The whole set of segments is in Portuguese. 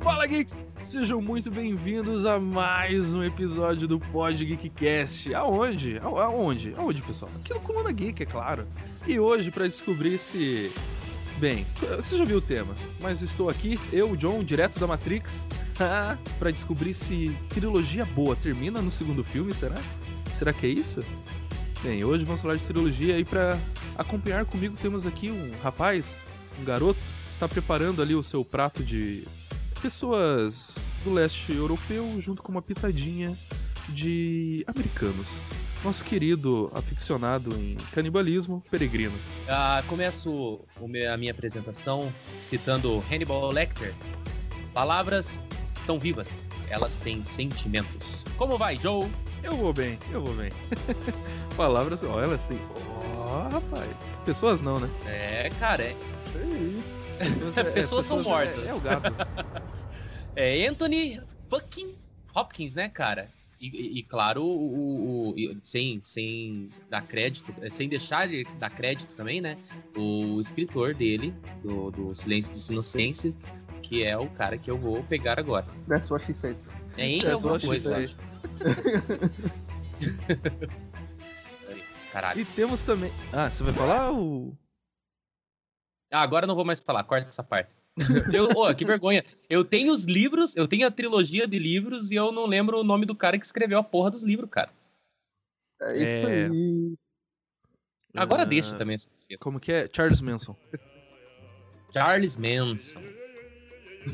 Fala Geeks! Sejam muito bem-vindos a mais um episódio do Pod Geekcast. Aonde? Aonde? Aonde, pessoal? Aqui no Comanda Geek, é claro. E hoje, pra descobrir se. Bem, você já viu o tema, mas estou aqui, eu, John, direto da Matrix, pra descobrir se trilogia boa termina no segundo filme, será? Será que é isso? Bem, hoje vamos falar de trilogia e pra acompanhar comigo temos aqui um rapaz, um garoto, que está preparando ali o seu prato de pessoas do leste europeu junto com uma pitadinha de americanos. Nosso querido aficionado em canibalismo, Peregrino. Ah, começo a minha apresentação citando Hannibal Lecter. Palavras são vivas, elas têm sentimentos. Como vai, Joe? Eu vou bem, eu vou bem. Palavras, ó, elas têm. Ó, rapaz. Pessoas não, né? É, cara, é, Pessoas, é- Pessoas são é- mortas. É, o gado. é Anthony fucking Hopkins, né, cara? E, e- e, claro, o, o- o- sem, sem dar crédito, eh, sem deixar de dar crédito também, né? O escritor dele, do, do Silêncio dos Inocentes, que é o cara que eu vou pegar agora. That's what she said. É em That's alguma coisa, eu acho. Caralho. E temos também. Ah, você vai falar o. Ah, agora eu não vou mais falar, corta essa parte. Eu, ô, que vergonha. Eu tenho os livros, eu tenho a trilogia de livros e eu não lembro o nome do cara que escreveu a porra dos livros, cara. É isso É. aí. Agora Ah, deixa também essa. Como que é? Charles Manson. Charles Manson.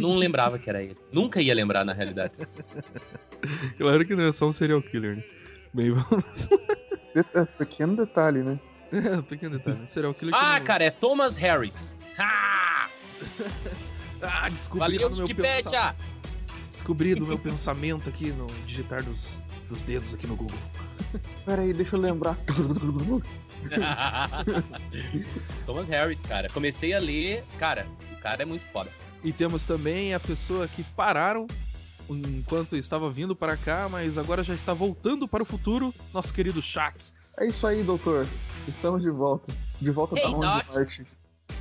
Não lembrava que era ele. Nunca ia lembrar, na realidade. Claro que não é só um serial killer, né? Bem, vamos. É, pequeno detalhe, né? É, pequeno detalhe. Serial killer que Ah, não- cara, é Thomas Harris. Ah! Ah, descobri Valeu, no meu Wikipedia! pensa... Descobri do meu pensamento aqui no digitar dos, dos dedos aqui no Google. Pera aí, deixa eu lembrar. Thomas Harris, cara. Comecei a ler. Cara, o cara é muito foda. E temos também a pessoa que pararam enquanto estava vindo para cá, mas agora já está voltando para o futuro, nosso querido Shaq. É isso aí, doutor. Estamos de volta. De volta Hey, da onde. Marte?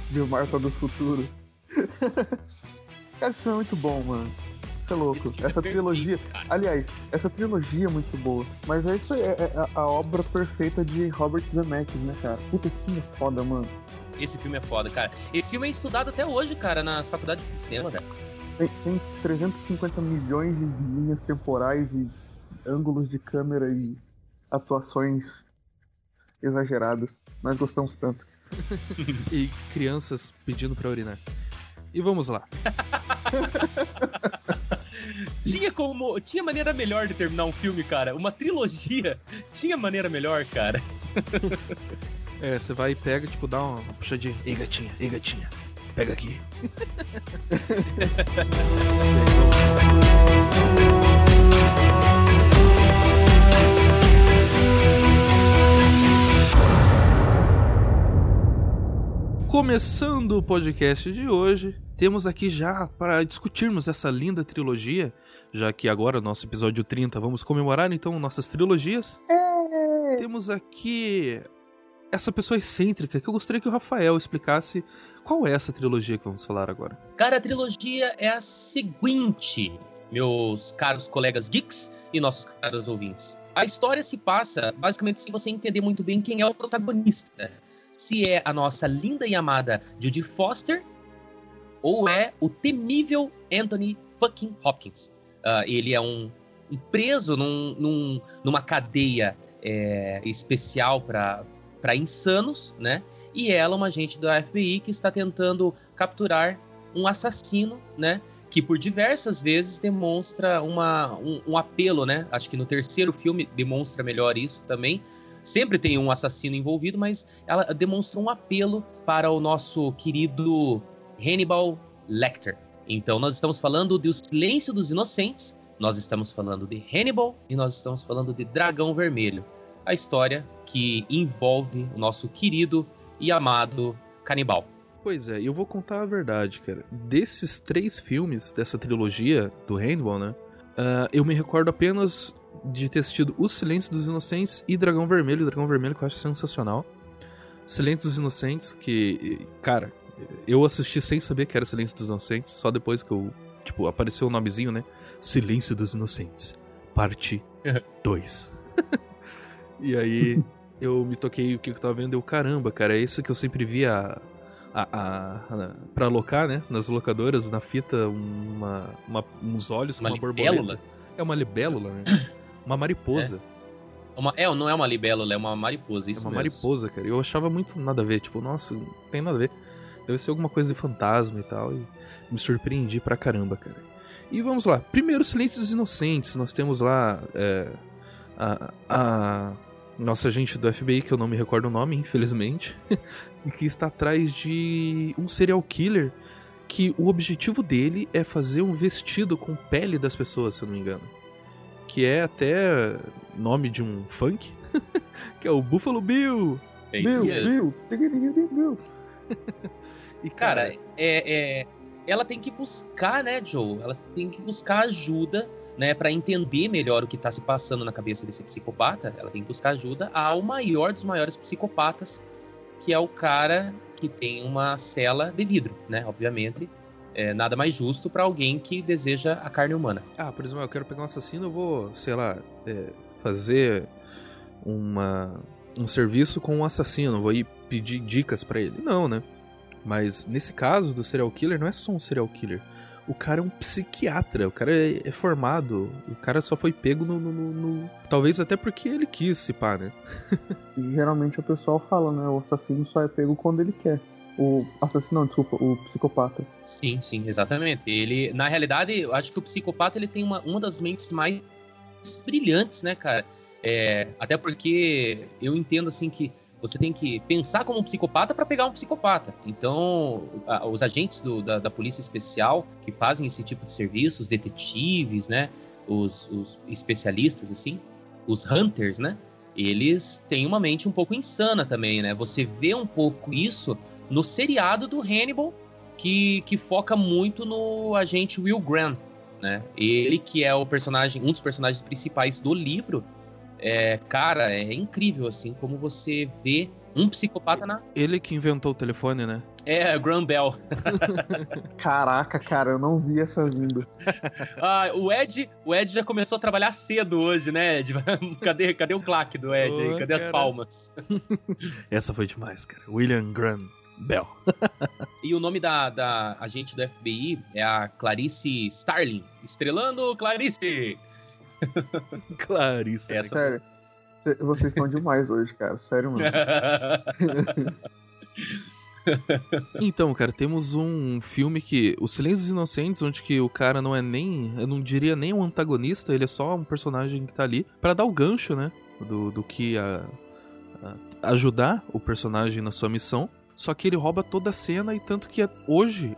De Marta do futuro. Cara, esse filme é muito bom, mano. Você é louco. Essa trilogia. Aliás, essa trilogia é muito boa. Mas é isso aí, é, é a, a obra perfeita de Robert Zemeckis, né, cara? Puta, esse filme é foda, mano. Esse filme é foda, cara. Esse filme é estudado até hoje, cara, nas faculdades de cinema, velho. Tem, tem 350 milhões de linhas temporais e ângulos de câmera e atuações exageradas. Nós gostamos tanto. E crianças pedindo para urinar. E vamos lá. Tinha como. Tinha maneira melhor de terminar um filme, cara. Uma trilogia. Tinha maneira melhor, cara. É, você vai e pega, tipo, dá uma puxadinha. Ei, gatinha, ei, gatinha. Pega aqui. Começando o podcast de hoje, temos aqui já para discutirmos essa linda trilogia, já que agora, nosso episódio 30, vamos comemorar então nossas trilogias. Temos aqui essa pessoa excêntrica que eu gostaria que o Rafael explicasse qual é essa trilogia que vamos falar agora. Cara, a trilogia é a seguinte, meus caros colegas geeks e nossos caros ouvintes. A história se passa basicamente sem você entender muito bem quem é o protagonista. Se é a nossa linda e amada Judy Foster ou é o temível Anthony fucking Hopkins. Ah, ele é um, um preso num- num- numa cadeia é, especial para insanos, né? E ela, uma agente da FBI que está tentando capturar um assassino, né? Que por diversas vezes demonstra uma, um, um apelo, né? Acho que no terceiro filme demonstra melhor isso também. Sempre tem um assassino envolvido, mas ela demonstra um apelo para o nosso querido Hannibal Lecter. Então nós estamos falando do Silêncio dos Inocentes, nós estamos falando de Hannibal e nós estamos falando de Dragão Vermelho. A história que envolve o nosso querido e amado canibal. Pois é, e eu vou contar a verdade, cara. Desses três filmes, dessa trilogia do Hannibal, né? ah, eu me recordo apenas de ter assistido O Silêncio dos Inocentes e Dragão Vermelho. Dragão Vermelho que eu acho sensacional. Silêncio dos Inocentes, que, cara, eu assisti sem saber que era Silêncio dos Inocentes, só depois que eu, tipo, apareceu o nomezinho, né? Silêncio dos Inocentes, parte 2. e aí eu me toquei o que eu tava vendo, eu, caramba, cara, é esse que eu sempre via a, a, a, pra alocar, né? Nas locadoras, na fita, uma, uma uns olhos Uma com uma libélula? borboleta. É uma libélula, né? Uma mariposa. Uma, é, não é uma libélula, é uma mariposa, isso é uma mesmo. mariposa, cara. Eu achava muito nada a ver. Tipo, nossa, não tem nada a ver. Deve ser alguma coisa de fantasma e tal. E me surpreendi pra caramba, cara. E vamos lá. Primeiro, Silêncio dos Inocentes. Nós temos lá é, a, a nossa agente do FBI, que eu não me recordo o nome, infelizmente, que está atrás de um serial killer que o objetivo dele é fazer um vestido com pele das pessoas, se eu não me engano. Que é até nome de um funk, que é o Buffalo Bill. É isso Bill, mesmo. Bill, Bill. E Cara, é, é, ela tem que buscar, né, Joe? Ela tem que buscar ajuda, né, para entender melhor o que tá se passando na cabeça desse psicopata. Ela tem que buscar ajuda ao maior dos maiores psicopatas, que é o cara que tem uma cela de vidro, né? Obviamente, é nada mais justo para alguém que deseja a carne humana. Ah, por exemplo, eu quero pegar um assassino, eu vou, sei lá, é, fazer uma, um serviço com um assassino, vou ir pedir dicas pra ele. Não, né? Mas nesse caso do serial killer, não é só um serial killer. O cara é um psiquiatra, o cara é, é formado, o cara só foi pego no, no- no- no- Talvez até porque ele quis se pá, né? E geralmente o pessoal fala, né? O assassino só é pego quando ele quer. O assassino, não, desculpa, o psicopata. Sim, sim, exatamente. Ele, na realidade, eu acho que o psicopata ele tem uma, uma das mentes mais brilhantes, né, cara? É, até porque eu entendo assim que você tem que pensar como um psicopata para pegar um psicopata. Então, a- os agentes do- da, da polícia especial que fazem esse tipo de serviço, os detetives, né, os, os especialistas assim, os hunters, né, eles têm uma mente um pouco insana também, né? Você vê um pouco isso no seriado do Hannibal, que, que foca muito no agente Will Grant, né? Ele que é o personagem, um dos personagens principais do livro. É, cara, é incrível assim como você vê um psicopata na Ele que inventou o telefone, né? é Graham Bell. Caraca, cara, eu não vi essa vindo. Ah, o Ed, o Ed já começou a trabalhar cedo hoje, né, Ed? cadê, cadê o claque do Ed aí? Cadê as cara. palmas? Essa foi demais, cara. William Graham Bell. E o nome da, da agente do FBI é a Clarice Starling. Estrelando Clarice! Clarice. Essa Sério. cê- Vocês estão demais hoje, cara. Sério mesmo. Então, cara, temos um filme que. Os Silêncios Inocentes, onde que o cara não é nem. Eu não diria nem um antagonista, ele é só um personagem que tá ali pra dar o gancho, né? Do, do que a, a- ajudar o personagem na sua missão. Só que ele rouba toda a cena e tanto que hoje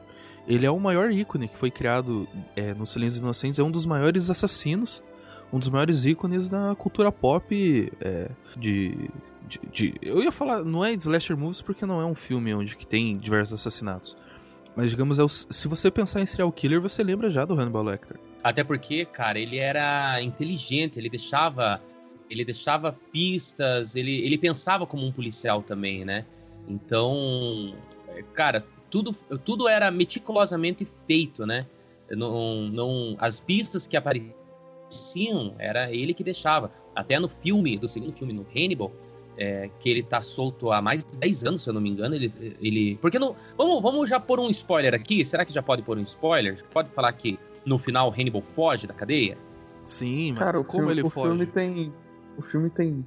ele é o maior ícone que foi criado é, no Silêncios Inocentes, é um dos maiores assassinos, um dos maiores ícones da cultura pop é, de, de, de- Eu ia falar, não é slasher movies porque não é um filme onde que tem diversos assassinatos. Mas digamos, é o- se você pensar em serial killer, você lembra já do Hannibal Lecter. Até porque, cara, ele era inteligente, ele deixava, ele deixava pistas, ele, ele pensava como um policial também, né? Então, cara, tudo, tudo era meticulosamente feito, né? Não, não, as pistas que apareciam era ele que deixava. Até no filme, do segundo filme, no Hannibal, é, que ele tá solto há mais de 10 anos, se eu não me engano, ele. ele porque não. Vamos, vamos já pôr um spoiler aqui? Será que já pode pôr um spoiler? Pode falar que no final Hannibal foge da cadeia? Sim, mas Cara, como filme, ele o foge? filme tem. O filme tem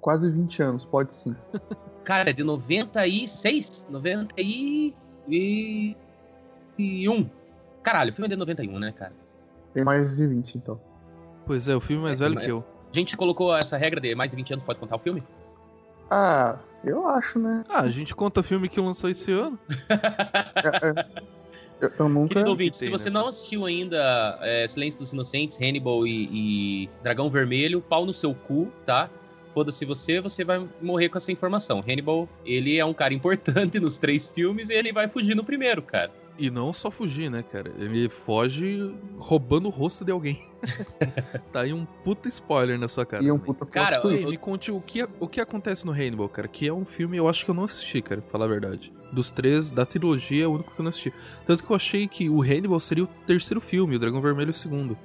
quase 20 anos, pode sim. Cara, é de 96? 91. Caralho, o filme é de 91, né, cara? Tem mais de 20, então. Pois é, o filme mais É, velho mas- que eu. A gente colocou essa regra de mais de 20 anos pode contar o filme? Ah, eu acho, né? Ah, a gente conta filme que lançou esse ano. É, é. Eu, eu nunca. Querido ouvinte, se você né? não assistiu ainda é, Silêncio dos Inocentes, Hannibal e, e Dragão Vermelho, pau no seu cu, tá? Foda-se você, você vai morrer com essa informação. Hannibal, ele é um cara importante nos três filmes e ele vai fugir no primeiro, cara. E não só fugir, né, cara? Ele foge roubando o rosto de alguém. tá aí um puta spoiler na sua cara. E um puta Cara, twist. me conte o que, o que acontece no Hannibal, cara. Que é um filme, eu acho que eu não assisti, cara, pra falar a verdade. Dos três, da trilogia, é o único que eu não assisti. Tanto que eu achei que o Hannibal seria o terceiro filme, o Dragão Vermelho o segundo.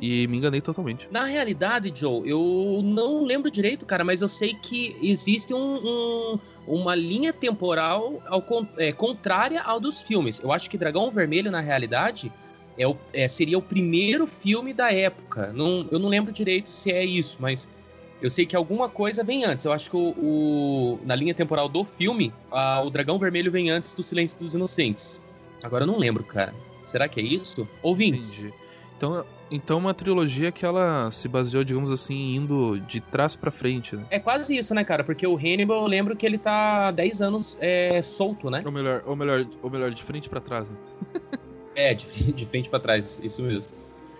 E me enganei totalmente. Na realidade, Joe, eu não lembro direito, cara, mas eu sei que existe um, um- uma linha temporal ao é, contrária ao dos filmes. Eu acho que Dragão Vermelho, na realidade, é o- é, seria o primeiro filme da época. Não- eu não lembro direito se é isso, mas eu sei que alguma coisa vem antes. Eu acho que o, o- na linha temporal do filme, ah, o Dragão Vermelho vem antes do Silêncio dos Inocentes. Agora eu não lembro, cara. Será que é isso? Ouvintes. Entendi. Então, então uma trilogia que ela se baseou, digamos assim, indo de trás pra frente, né? É quase isso, né, cara? Porque o Hannibal, eu lembro que ele tá há 10 anos é, solto, né? Ou melhor, ou melhor, ou melhor, de frente pra trás, né? É, de, de frente pra trás, isso mesmo.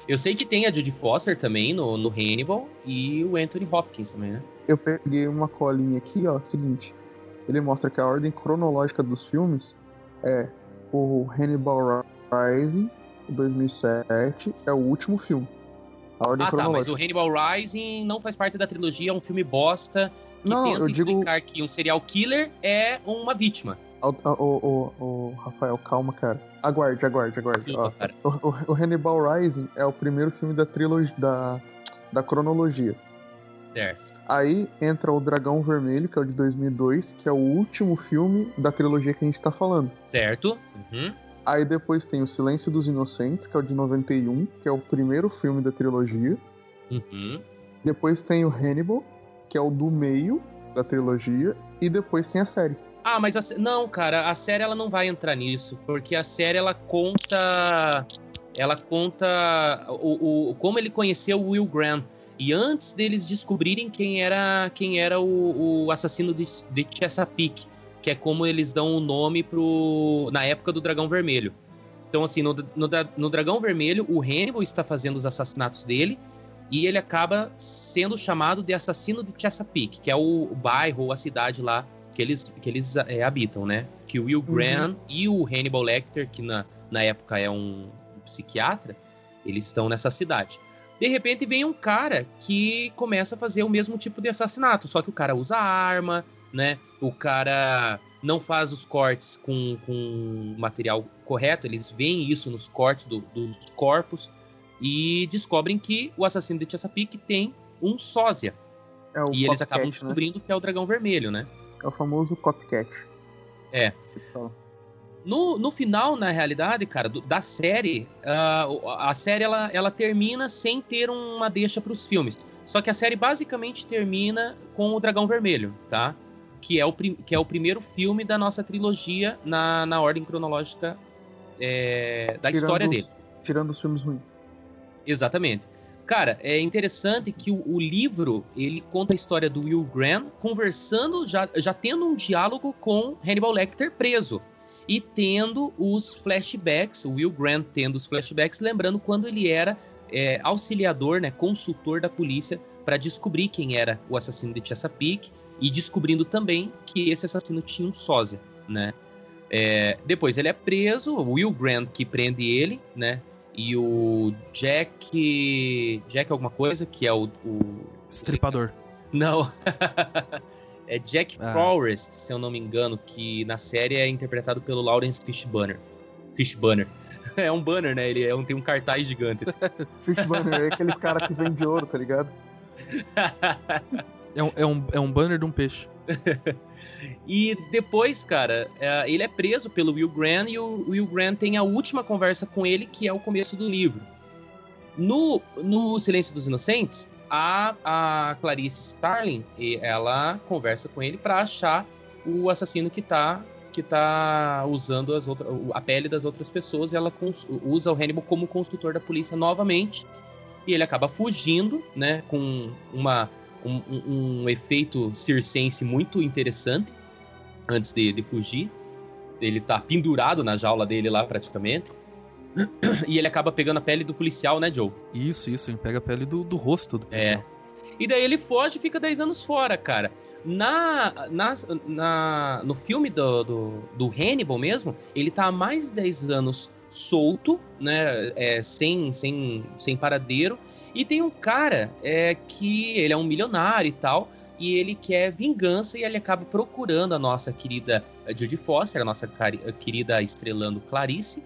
Eu sei que tem a Judy Foster também no, no Hannibal e o Anthony Hopkins também, né? Eu peguei uma colinha aqui, ó, seguinte. Ele mostra que a ordem cronológica dos filmes é o Hannibal Rising, 2007, é o último filme. A ordem Ah, tá, mas o Hannibal Rising não faz parte da trilogia, é um filme bosta que Não, tenta eu digo- explicar que um serial killer é uma vítima. Ô, ô, ô, Rafael, calma, cara. Aguarde, aguarde, aguarde. O, o- o Hannibal Rising é o primeiro filme da trilogia da, da cronologia. Certo. Aí entra o Dragão Vermelho, que é o de 2002, que é o último filme da trilogia que a gente tá falando. Certo. Uhum. Aí depois tem o Silêncio dos Inocentes, que é o de 91, que é o primeiro filme da trilogia. Uhum. Depois tem o Hannibal, que é o do meio da trilogia. E depois tem a série. Ah, mas a, não, cara, a série ela não vai entrar nisso, porque a série ela conta, ela conta o, o- como ele conheceu o Will Graham e antes deles descobrirem quem era quem era o, o assassino de, de Chesapeake, que é como eles dão o nome pro na época do Dragão Vermelho. Então assim, no, no, no Dragão Vermelho, o Hannibal está fazendo os assassinatos dele e ele acaba sendo chamado de assassino de Chesapeake, que é o, o bairro ou a cidade lá que eles, que eles é, habitam, né? Que o Will Graham e o Hannibal Lecter, que na, na época é um psiquiatra, eles estão nessa cidade. De repente vem um cara que começa a fazer o mesmo tipo de assassinato, só que o cara usa arma, né? O cara não faz os cortes com, com material correto, eles veem isso nos cortes do- dos corpos e descobrem que o assassino de Chesapeake tem um sósia. É o E eles copycat, acabam né? descobrindo que é o dragão vermelho, né? É o famoso copycat. É. No, no final, na realidade, cara, do- da série, o- a série ela, ela termina sem ter uma deixa para os filmes. Só que a série basicamente termina com o Dragão Vermelho, tá? Que é o, que é o primeiro filme da nossa trilogia na, na ordem cronológica é, da Tirando história os- dele. Tirando os filmes ruins. Exatamente. Cara, é interessante que o, o livro ele conta a história do Will Graham conversando, já, já tendo um diálogo com Hannibal Lecter preso e tendo os flashbacks, o Will Graham tendo os flashbacks, lembrando quando ele era é, auxiliador, né, consultor da polícia para descobrir quem era o assassino de Chesapeake e descobrindo também que esse assassino tinha um sósia, né? É, depois ele é preso, o Will Graham que prende ele, né? E o Jack. Jack alguma coisa, que é o. o- Estripador. Não. é Jack Ah. Forrest, se eu não me engano, que na série é interpretado pelo Lawrence Fishburne. Fishburne. É um banner, né? Ele é um, tem um cartaz gigante. assim. Fish Banner é aqueles caras que vendem ouro, tá ligado? É um, é, um, é um banner de um peixe. E depois, cara, é, ele é preso pelo Will Graham e o Will Graham tem a última conversa com ele, que é o começo do livro. No, no Silêncio dos Inocentes, a, a Clarice Starling, e ela conversa com ele para achar o assassino que tá, que tá usando as outra, a pele das outras pessoas e ela usa o Hannibal como consultor da polícia novamente. E ele acaba fugindo, né, com uma, um, um- um efeito circense muito interessante antes de, de fugir. Ele tá pendurado na jaula dele lá, praticamente. E ele acaba pegando a pele do policial, né, Joe? Isso, isso, ele pega a pele do, do rosto do É. policial. E daí ele foge e fica 10 anos fora, cara. Na, na, na, no filme do, do, do Hannibal mesmo, ele tá há mais de 10 anos solto, né? É, sem, sem, sem paradeiro. E tem um cara é, que ele é um milionário e tal, e ele quer vingança e ele acaba procurando a nossa querida Judy Foster, a nossa querida estrelando Clarice,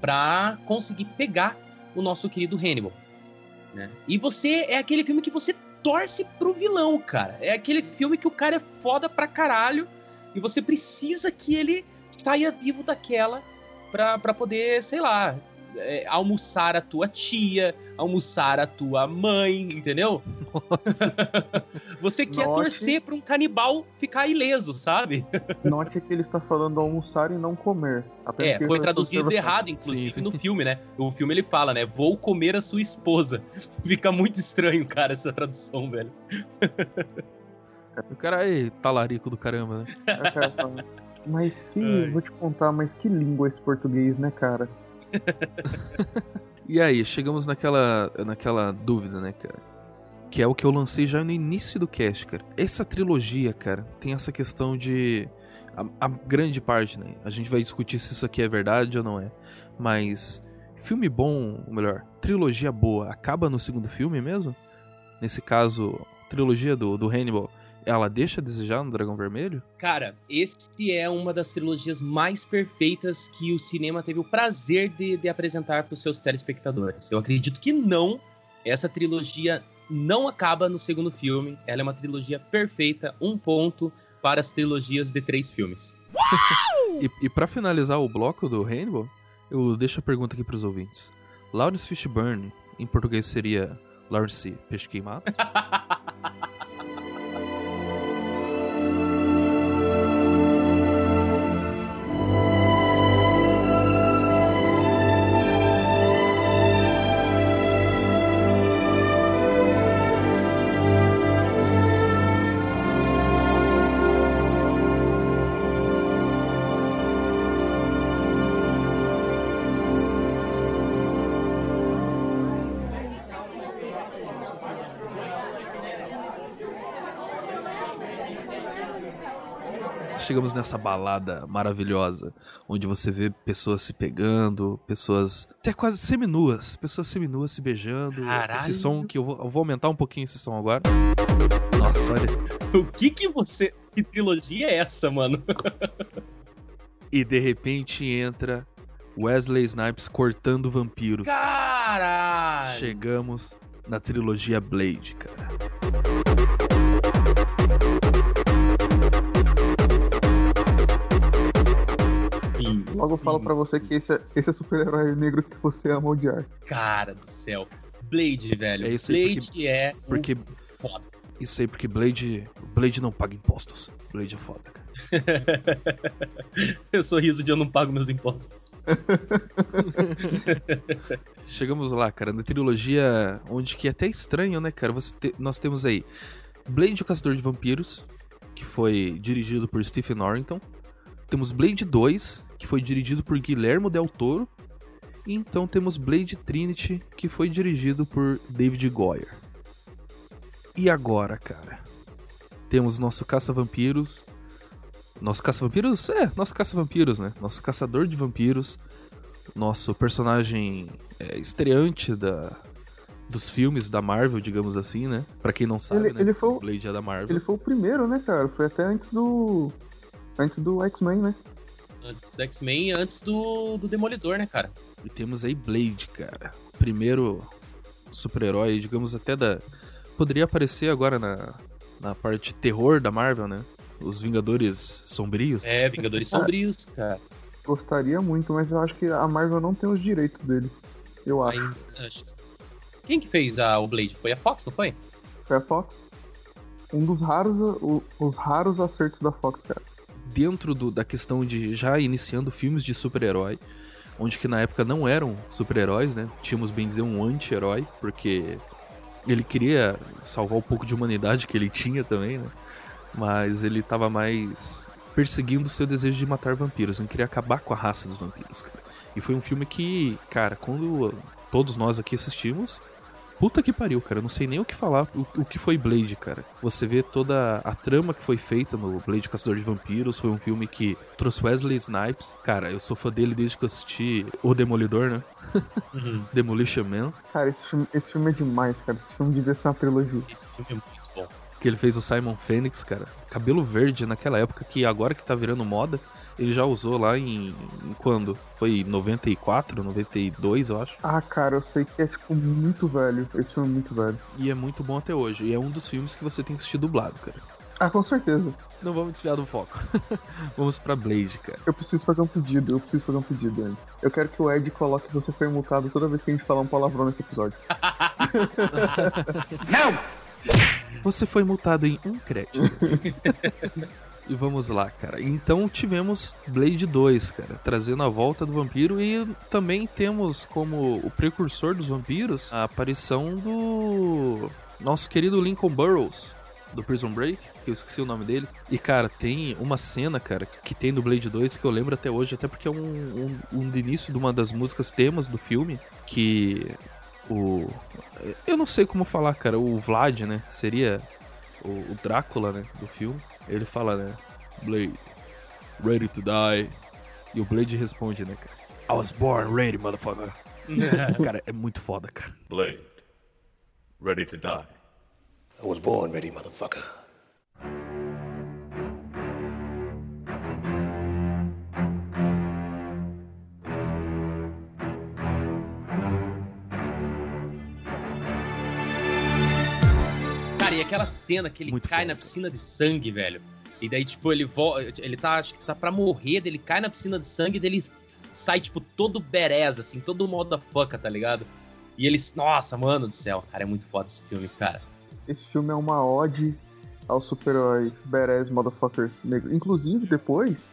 para conseguir pegar o nosso querido Hannibal. Né? E você é aquele filme que você torce pro vilão, cara. É aquele filme que o cara é foda pra caralho e você precisa que ele saia vivo daquela pra, pra poder, sei lá, é, almoçar a tua tia, almoçar a tua mãe, entendeu? Você quer Note... torcer pra um canibal ficar ileso, sabe? Note que ele está falando almoçar e não comer. É, foi traduzido errado, inclusive, sim, sim. no filme, né? O filme ele fala, né? Vou comer a sua esposa. Fica muito estranho, cara, essa tradução, velho. O cara é talarico do caramba, né? É, mas que. Ai. Vou te contar, mas que língua esse português, né, cara? e aí, chegamos naquela, naquela dúvida, né, cara? Que é o que eu lancei já no início do cast, cara. Essa trilogia, cara, tem essa questão de. A, a grande parte, né? A gente vai discutir se isso aqui é verdade ou não é. Mas. Filme bom, ou melhor, trilogia boa, acaba no segundo filme mesmo? Nesse caso, trilogia do, do Hannibal ela deixa a desejar no Dragão Vermelho? Cara, esse é uma das trilogias mais perfeitas que o cinema teve o prazer de, de apresentar para os seus telespectadores. Eu acredito que não. Essa trilogia não acaba no segundo filme. Ela é uma trilogia perfeita, um ponto para as trilogias de três filmes. e e para finalizar o bloco do Rainbow, eu deixo a pergunta aqui para os ouvintes. Lawrence Fishburne, em português seria Lawrence Peixe Queimado? chegamos nessa balada maravilhosa, onde você vê pessoas se pegando, pessoas até quase seminuas, pessoas seminuas se beijando. Caralho. Esse som que eu vou, eu vou aumentar um pouquinho esse som agora. Nossa, olha. O que que você. Que trilogia é essa, mano? e de repente entra Wesley Snipes cortando vampiros. Caralho! Chegamos na trilogia Blade, cara. Logo eu falo para você que esse é, esse é super-herói negro que você ama odiar. Cara do céu. Blade, velho. É isso aí, Blade porque, é porque foda. Isso aí, porque Blade. Blade não paga impostos. Blade é foda, cara. eu sou riso de eu não pago meus impostos. Chegamos lá, cara, na trilogia onde que é até estranho, né, cara? Te... nós temos aí Blade, o Caçador de Vampiros, que foi dirigido por Stephen Norrington. Temos Blade 2, que foi dirigido por Guillermo Del Toro. E então temos Blade Trinity, que foi dirigido por David Goyer. E agora, cara? Temos nosso caça-vampiros. Nosso caça-vampiros? É, nosso caça-vampiros, né? Nosso caçador de vampiros. Nosso personagem é, estreante da, dos filmes da Marvel, digamos assim, né? Pra quem não sabe, ele, né? Ele foi, Blade é da Marvel. Ele foi o primeiro, né, cara? Foi até antes do. Antes do X-Men, né? Antes do X-Men e antes do, do Demolidor, né, cara? E temos aí Blade, cara. Primeiro super-herói, digamos até da. Poderia aparecer agora na, na parte terror da Marvel, né? Os Vingadores Sombrios. É, Vingadores Sombrios, cara. Gostaria muito, mas eu acho que a Marvel não tem os direitos dele. Eu acho. Aí, acho. Quem que fez a, o Blade? Foi a Fox, não foi? Foi a Fox. Um dos raros, o, os raros acertos da Fox, cara dentro do, da questão de já iniciando filmes de super-herói, onde que na época não eram super-heróis, né? Tínhamos bem dizer um anti-herói, porque ele queria salvar o pouco de humanidade que ele tinha também, né? Mas ele tava mais perseguindo o seu desejo de matar vampiros, não queria acabar com a raça dos vampiros, cara. E foi um filme que, cara, quando todos nós aqui assistimos, Puta que pariu, cara. Eu não sei nem o que falar. O, o, que foi Blade, cara. Você vê toda a trama que foi feita no Blade Caçador de Vampiros. Foi um filme que trouxe Wesley Snipes. Cara, eu sou fã dele desde que eu assisti O Demolidor, né? Uhum. Demolition Man. Cara, esse filme, esse filme é demais, cara. Esse filme devia ser uma trilogia. Esse filme é muito bom. Que ele fez o Simon Phoenix, cara. Cabelo verde naquela época que agora que tá virando moda. Ele já usou lá em, em quando? Foi 94, 92, eu acho. Ah, cara, eu sei que é tipo muito velho. Esse filme é muito velho. E é muito bom até hoje. E é um dos filmes que você tem que assistir dublado, cara. Ah, com certeza. Não vamos desviar do foco. vamos pra Blade, cara. Eu preciso fazer um pedido, eu preciso fazer um pedido, Ed. Eu quero que o Ed coloque você foi multado toda vez que a gente falar um palavrão nesse episódio. Não! Você foi multado em um crédito. E vamos lá, cara. Então tivemos Blade 2, cara, trazendo a volta do vampiro e também temos como o precursor dos vampiros a aparição do nosso querido Lincoln Burrows do Prison Break, que eu esqueci o nome dele. E, cara, tem uma cena, cara, que tem no Blade 2 que eu lembro até hoje, até porque é um, um, um início de uma das músicas temas do filme, que o... Eu não sei como falar, cara, o Vlad, né, seria o, o Drácula, né, do filme ele fala, né? Blade, ready to die. E o Blade responde, né, cara? I was born ready, motherfucker. cara, é muito foda, cara. Blade, ready to die. I was born ready, motherfucker. E aquela cena que ele Muito cai foda. na piscina de sangue, velho. E daí, tipo, ele volta. Ele tá, acho que tá pra morrer, ele cai na piscina de sangue, dele sai, tipo, todo bereza, assim, todo modo foca, tá ligado? E eles. Nossa, mano do céu, cara, é muito foda esse filme, cara. Esse filme é uma ode ao super-herói Badass Motherfuckers Negro. Inclusive, depois,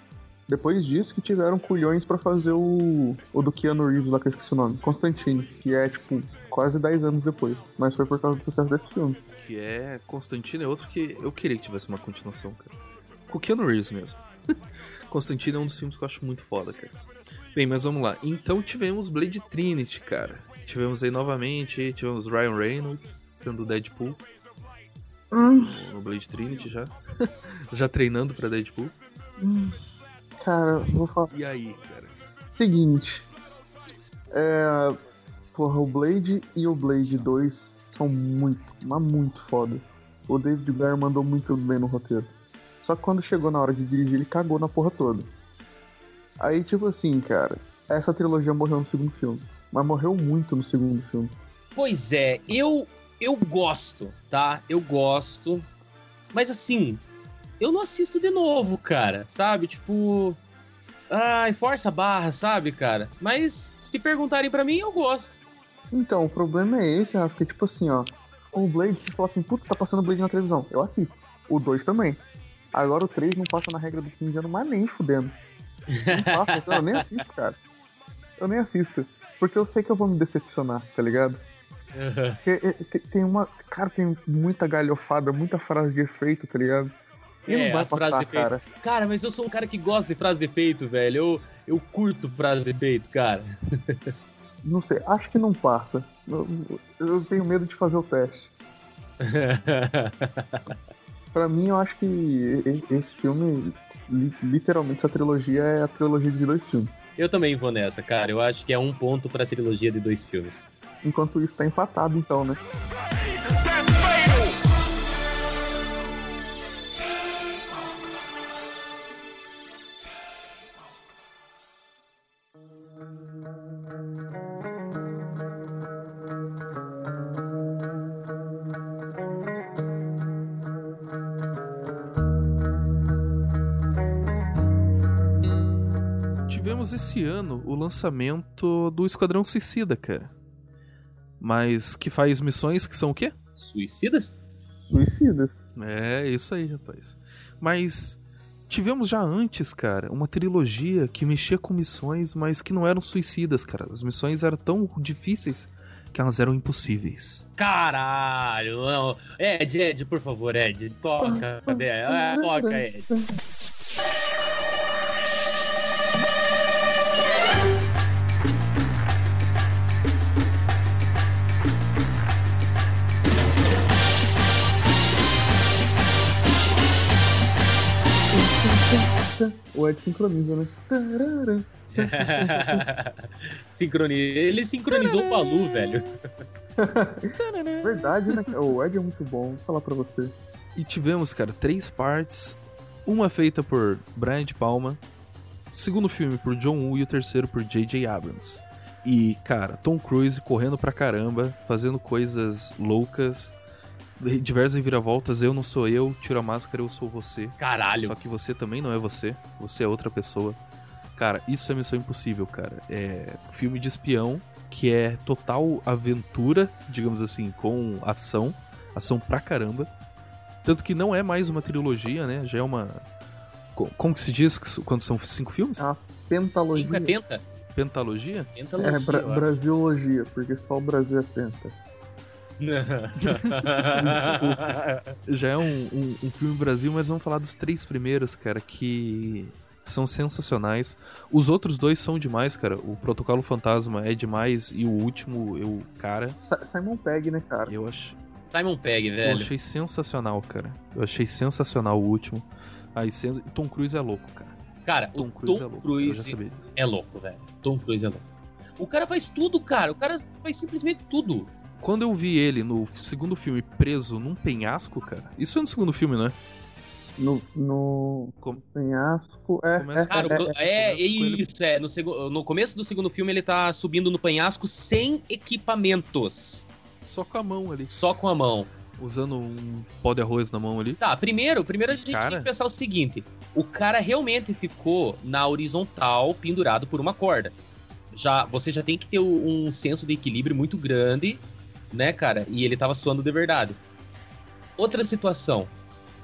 depois disso que tiveram culhões para fazer o, o do Keanu Reeves lá, que eu esqueci o nome, Constantine, que é, tipo, quase 10 anos depois. Mas foi por causa do sucesso desse filme. Que é Constantine é outro que eu queria que tivesse uma continuação, cara. Com o Keanu Reeves mesmo. Constantine é um dos filmes que eu acho muito foda, cara. Bem, mas vamos lá. Então tivemos Blade Trinity, cara. Tivemos aí novamente, tivemos Ryan Reynolds sendo Deadpool. Hum. No Blade Trinity já. já treinando pra Deadpool. Hum. Cara, vou falar. E aí, cara? Seguinte. É. Porra, o Blade e o Blade 2 são muito, mas muito foda. O David Blair mandou muito bem no roteiro. Só que quando chegou na hora de dirigir, ele cagou na porra toda. Aí, tipo assim, cara, essa trilogia morreu no segundo filme. Mas morreu muito no segundo filme. Pois é, eu eu gosto, tá? Eu gosto. Mas assim, eu não assisto de novo, cara. Sabe? Tipo. Ai, força a barra, sabe, cara? Mas se perguntarem para mim, eu gosto. Então, o problema é esse, Rafa, que tipo assim, ó. O Blade, se falar assim, puta, tá passando Blade na televisão, eu assisto. O 2 também. Agora o 3 não passa na regra dos 15 anos, mas nem fudendo. Não passa, então, eu nem assisto, cara. Eu nem assisto. Porque eu sei que eu vou me decepcionar, tá ligado? Uhum. Porque, tem uma. Cara, tem muita galhofada, muita frase de efeito, tá ligado? E é, não vai passar, de cara. Cara, mas eu sou um cara que gosta de frase de efeito, velho. Eu, eu curto frase de efeito, cara. Não sei, acho que não passa. Eu, eu tenho medo de fazer o teste. Pra mim, eu acho que esse filme, literalmente, essa trilogia é a trilogia de dois filmes. Eu também vou nessa, cara. Eu acho que é um ponto pra trilogia de dois filmes. Enquanto isso, tá empatado, então, né? Tivemos esse ano o lançamento do Esquadrão Suicida, cara. Mas que faz missões que são o quê? Suicidas? Suicidas. É, isso aí, rapaz. Mas tivemos já antes, cara, uma trilogia que mexia com missões, mas que não eram suicidas, cara. As missões eram tão difíceis que elas eram impossíveis. Caralho, não. Ed, Ed, por favor, Ed, toca. Cadê? Ah, toca, Ed. Ed sincroniza, né? Sincroni... Ele sincronizou o Balu, velho. Verdade, né? O Ed é muito bom, vou falar pra você. E tivemos, cara, três partes. Uma feita por Brian de Palma, o segundo filme por John Woo e o terceiro por J.J. Abrams. E, cara, Tom Cruise correndo pra caramba, fazendo coisas loucas, diversas reviravoltas. Eu não sou eu, tiro a máscara, eu sou você. Caralho. Só que você também não é você, você é outra pessoa. Cara, isso é Missão Impossível, cara. É filme de espião que é total aventura, digamos assim, com ação, ação pra caramba. Tanto que não é mais uma trilogia, né? Já é uma. co- Como que se diz quando são cinco filmes? A pentalogia. Cinco é penta? Pentalogia? Pentalogia, É, bra. Brasiologia, porque só o Brasil é penta. Já é um, um, um filme Brasil, mas vamos falar dos três primeiros, cara, que são sensacionais. Os outros dois são demais, cara. O Protocolo Fantasma é demais e o último, eu, cara, Simon Pegg, né, cara? eu acho. Simon Pegg, Eu velho. achei sensacional, cara. Eu achei sensacional o último. Aí, sen- Tom Cruise é louco, cara. Cara, Tom o Cruise Tom é louco. Eu já Cruise é louco, velho. Tom Cruise é louco. O cara faz tudo, cara. O cara faz simplesmente tudo. Quando eu vi ele no segundo filme preso num penhasco, cara. Isso é no segundo filme, não é? No, no Com- penhasco. É, Começa- é, Cara, é, é, é, ele- isso, é. No, segu- no começo do segundo filme, ele tá subindo no penhasco sem equipamentos. Só com a mão ali. Só com a mão. Usando um pó de arroz na mão ali. Tá, primeiro, primeiro a gente Cara. tem que pensar o seguinte: o cara realmente ficou na horizontal, pendurado por uma corda. Já, você já tem que ter um senso de equilíbrio muito grande, né, cara? E ele tava suando de verdade. Outra situação.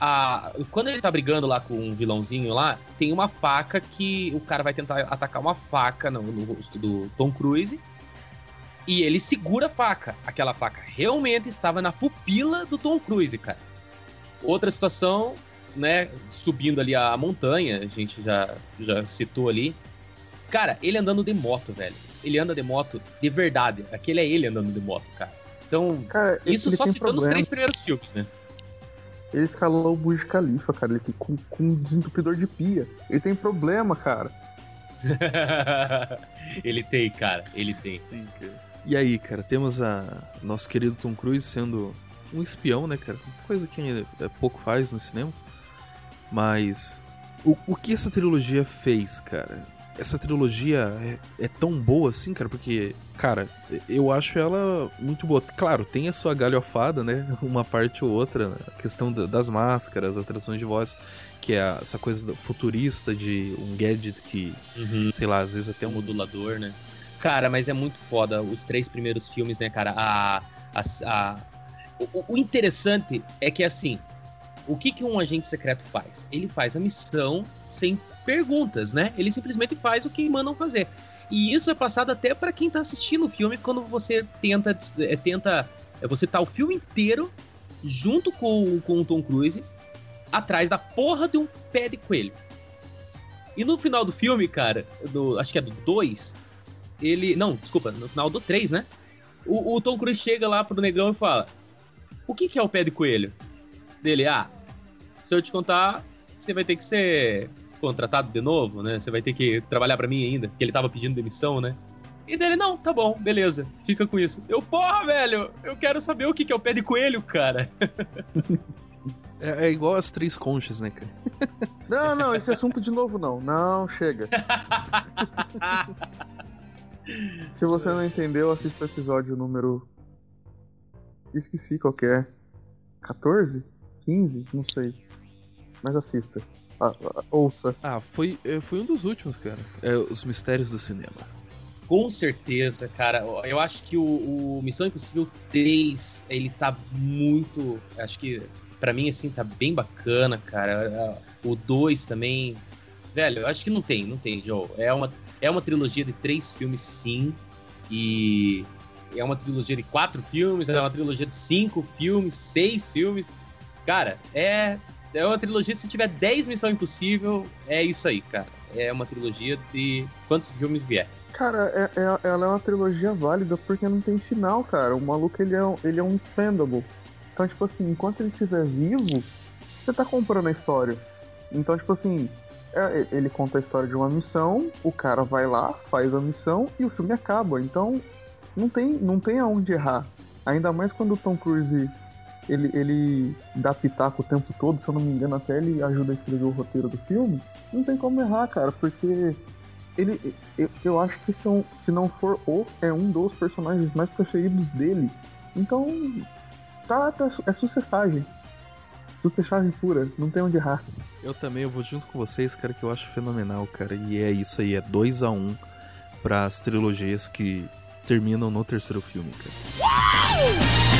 A, quando ele tá brigando lá com um vilãozinho lá, tem uma faca que o cara vai tentar atacar uma faca no, no rosto do Tom Cruise. E ele segura a faca. Aquela faca realmente estava na pupila do Tom Cruise, cara. Outra situação, né? Subindo ali a montanha, a gente já, já citou ali. Cara, ele andando de moto, velho. Ele anda de moto de verdade. Aquele é ele andando de moto, cara. Então, Cara, isso só tem citando os problema. três primeiros filmes, né? Ele escalou o Burj Khalifa, cara. Ele tem com, com um desentupidor de pia. Ele tem problema, cara. ele tem, cara. Ele tem. Sim, cara. E aí, cara, temos a nosso querido Tom Cruise sendo um espião, né, cara? Coisa que ainda é, pouco faz nos cinemas. Mas o, o que essa trilogia fez, cara? Essa trilogia é, é tão boa assim, cara, porque, cara, eu acho ela muito boa. Claro, tem a sua galhofada, né? Uma parte ou outra, a questão da- das máscaras, atrações de voz, que é essa coisa futurista de um gadget que, Uhum. sei lá, às vezes até É um um modulador, né? Cara, mas é muito foda os três primeiros filmes, né, cara? A, a, a- o, o interessante é que, assim, o que, que um agente secreto faz? Ele faz a missão sem perguntas, né? Ele simplesmente faz o que mandam fazer. E isso é passado até pra quem tá assistindo o filme quando você tenta. é, tenta é, você tá o filme inteiro junto com, com o Tom Cruise atrás da porra de um pé de coelho. E no final do filme, cara, do, acho que é do 2, ele. Não, desculpa, no final do 3, né? O, o Tom Cruise chega lá pro negão e fala: O que, que é o pé de coelho? Dele, ah, se eu te contar, você vai ter que ser contratado de novo, né? Você vai ter que trabalhar pra mim ainda, porque ele tava pedindo demissão, né? E dele, não, tá bom, beleza, fica com isso. Eu, porra, velho, eu quero saber o que, que é o pé de coelho, cara. É, é igual as três conchas, né, cara? Não, não, esse assunto de novo não. Não, chega. Se você não entendeu, assista o episódio número. Esqueci qual que é. 14? 15? Não sei. Mas assista. Ah, ah, ouça. Ah, foi, é, foi um dos últimos, cara. É, Os Mistérios do Cinema. Com certeza, cara. Eu acho que o, o Missão Impossível 3, ele tá muito. Acho que, pra mim, assim, tá bem bacana, cara. O 2 também. Velho, eu acho que não tem, não tem, Joe. É uma, é uma trilogia de três filmes, sim. E é uma trilogia de quatro filmes, é uma trilogia de cinco filmes, seis filmes. Cara, é. É uma trilogia, se tiver 10 Missão Impossível, é isso aí, cara. É uma trilogia de quantos filmes vier. Cara, é- é- ela é uma trilogia válida porque não tem final, cara. O maluco ele é, ele é um spendable. Então, tipo assim, enquanto ele estiver vivo, você tá comprando a história. Então, tipo assim, É, ele conta a história de uma missão, o cara vai lá, faz a missão e o filme acaba. Então, não tem, não tem aonde errar. Ainda mais quando o Tom Cruise ele, ele dá pitaco o tempo todo, se eu não me engano, até ele ajuda a escrever o roteiro do filme. Não tem como errar, cara, porque ele, eu, eu acho que são, se não for o, é um dos personagens mais preferidos dele. Então, tá, tá é sucessagem. Sucessagem pura, não tem onde errar. Eu também, eu vou junto com vocês, cara, que eu acho fenomenal, cara. E é isso aí, é 2 a 1 um para as trilogias que terminam no terceiro filme, cara.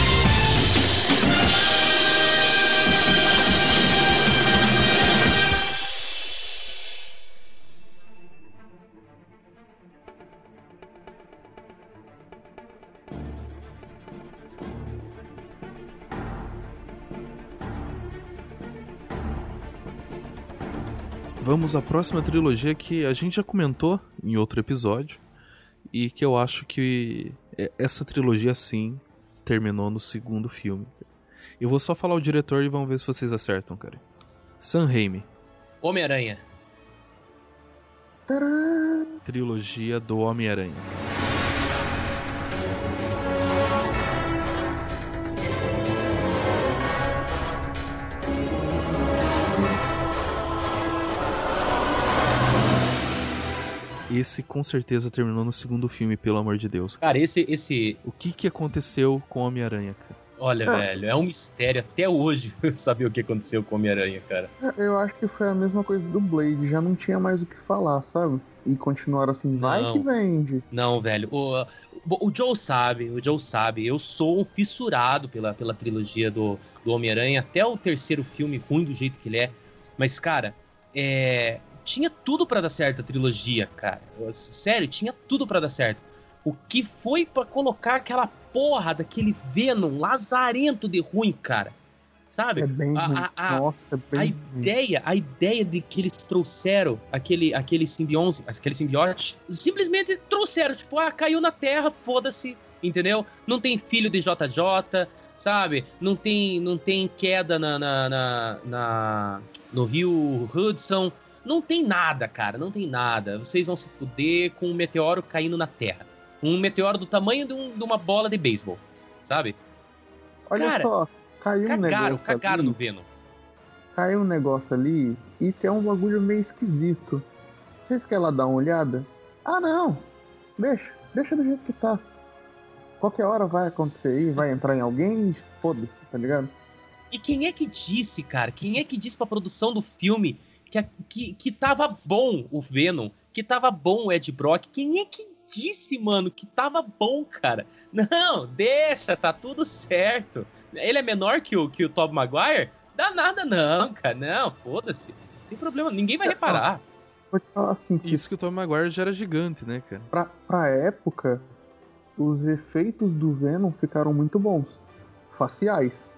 Vamos à próxima trilogia que a gente já comentou em outro episódio e que eu acho que essa trilogia sim terminou no segundo filme. Eu vou só falar o diretor e vamos ver se vocês acertam, cara. Sam Raimi. Homem-Aranha. Trilogia do Homem-Aranha. Esse com certeza terminou no segundo filme, pelo amor de Deus. Cara, esse. esse... O que, que aconteceu com o Homem-Aranha, cara? Olha, ah. velho, é um mistério até hoje saber o que aconteceu com o Homem-Aranha, cara. É, eu acho que foi a mesma coisa do Blade, já não tinha mais o que falar, sabe? E continuaram assim, vai não, que vende. Não, velho. O, o Joe sabe, o Joe sabe. Eu sou um fissurado pela, pela trilogia do, do Homem-Aranha, até o terceiro filme, ruim do jeito que ele é. Mas, cara, é, tinha tudo para dar certo a trilogia, cara. Sério, tinha tudo para dar certo. O que foi para colocar aquela porra daquele Venom lazarento de ruim, cara? Sabe? É bem a, a, a, Nossa, é bem a ideia, a ideia de que eles trouxeram aquele aquele simbionte, aquele simbiote, simplesmente trouxeram, tipo, ah, caiu na Terra, foda-se, entendeu? Não tem filho de JJ, sabe? Não tem não tem queda na, na, na, na no Rio Hudson, não tem nada, cara, não tem nada. Vocês vão se fuder com um meteoro caindo na Terra. Um meteoro do tamanho de, um, de uma bola de beisebol, sabe? Olha cara, só, caiu cagaram, um negócio cagaram ali, no Venom. Caiu um negócio ali e tem um bagulho meio esquisito. Vocês querem lá dar uma olhada? Ah, não. Deixa, deixa do jeito que tá. Qualquer hora vai acontecer aí, vai entrar em alguém e foda-se, tá ligado? E quem é que disse, cara? Quem é que disse pra produção do filme que, que, que tava bom o Venom, que tava bom o Ed Brock. Quem é que disse, mano, que tava bom, cara? Não, deixa, tá tudo certo. Ele é menor que o, que o Tobey Maguire? Dá nada não, cara. Não, foda-se. Não tem problema, ninguém vai reparar. Vou te falar assim. Que Isso que o Tobey Maguire já era gigante, né, cara? Pra, pra época, os efeitos do Venom ficaram muito bons. Faciais.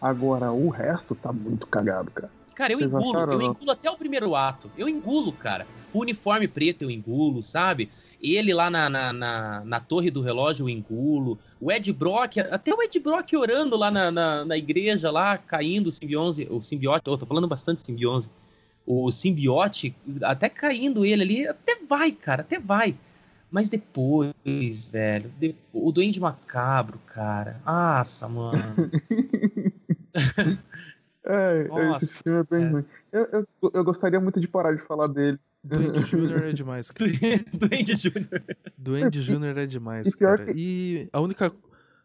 Agora, o resto tá muito cagado, cara. Cara, eu engulo, eu engulo até o primeiro ato. Eu engulo, cara. O uniforme preto eu engulo, sabe? Ele lá na, na, na, na torre do relógio eu engulo. O Ed Brock, até o Ed Brock orando lá na, na, na igreja, lá, caindo o simbionte, o simbiote, oh, tô falando bastante simbionte. O simbiote, até caindo ele ali, até vai, cara, até vai. Mas depois, velho, depois, o Duende Macabro, cara. Nossa, mano. É, Nossa, esse filme é bem é. ruim. Eu, eu, eu, gostaria muito de parar de falar dele. Duende Júnior é demais, cara. Duende Júnior. Duende é demais, e cara. Que... E a única.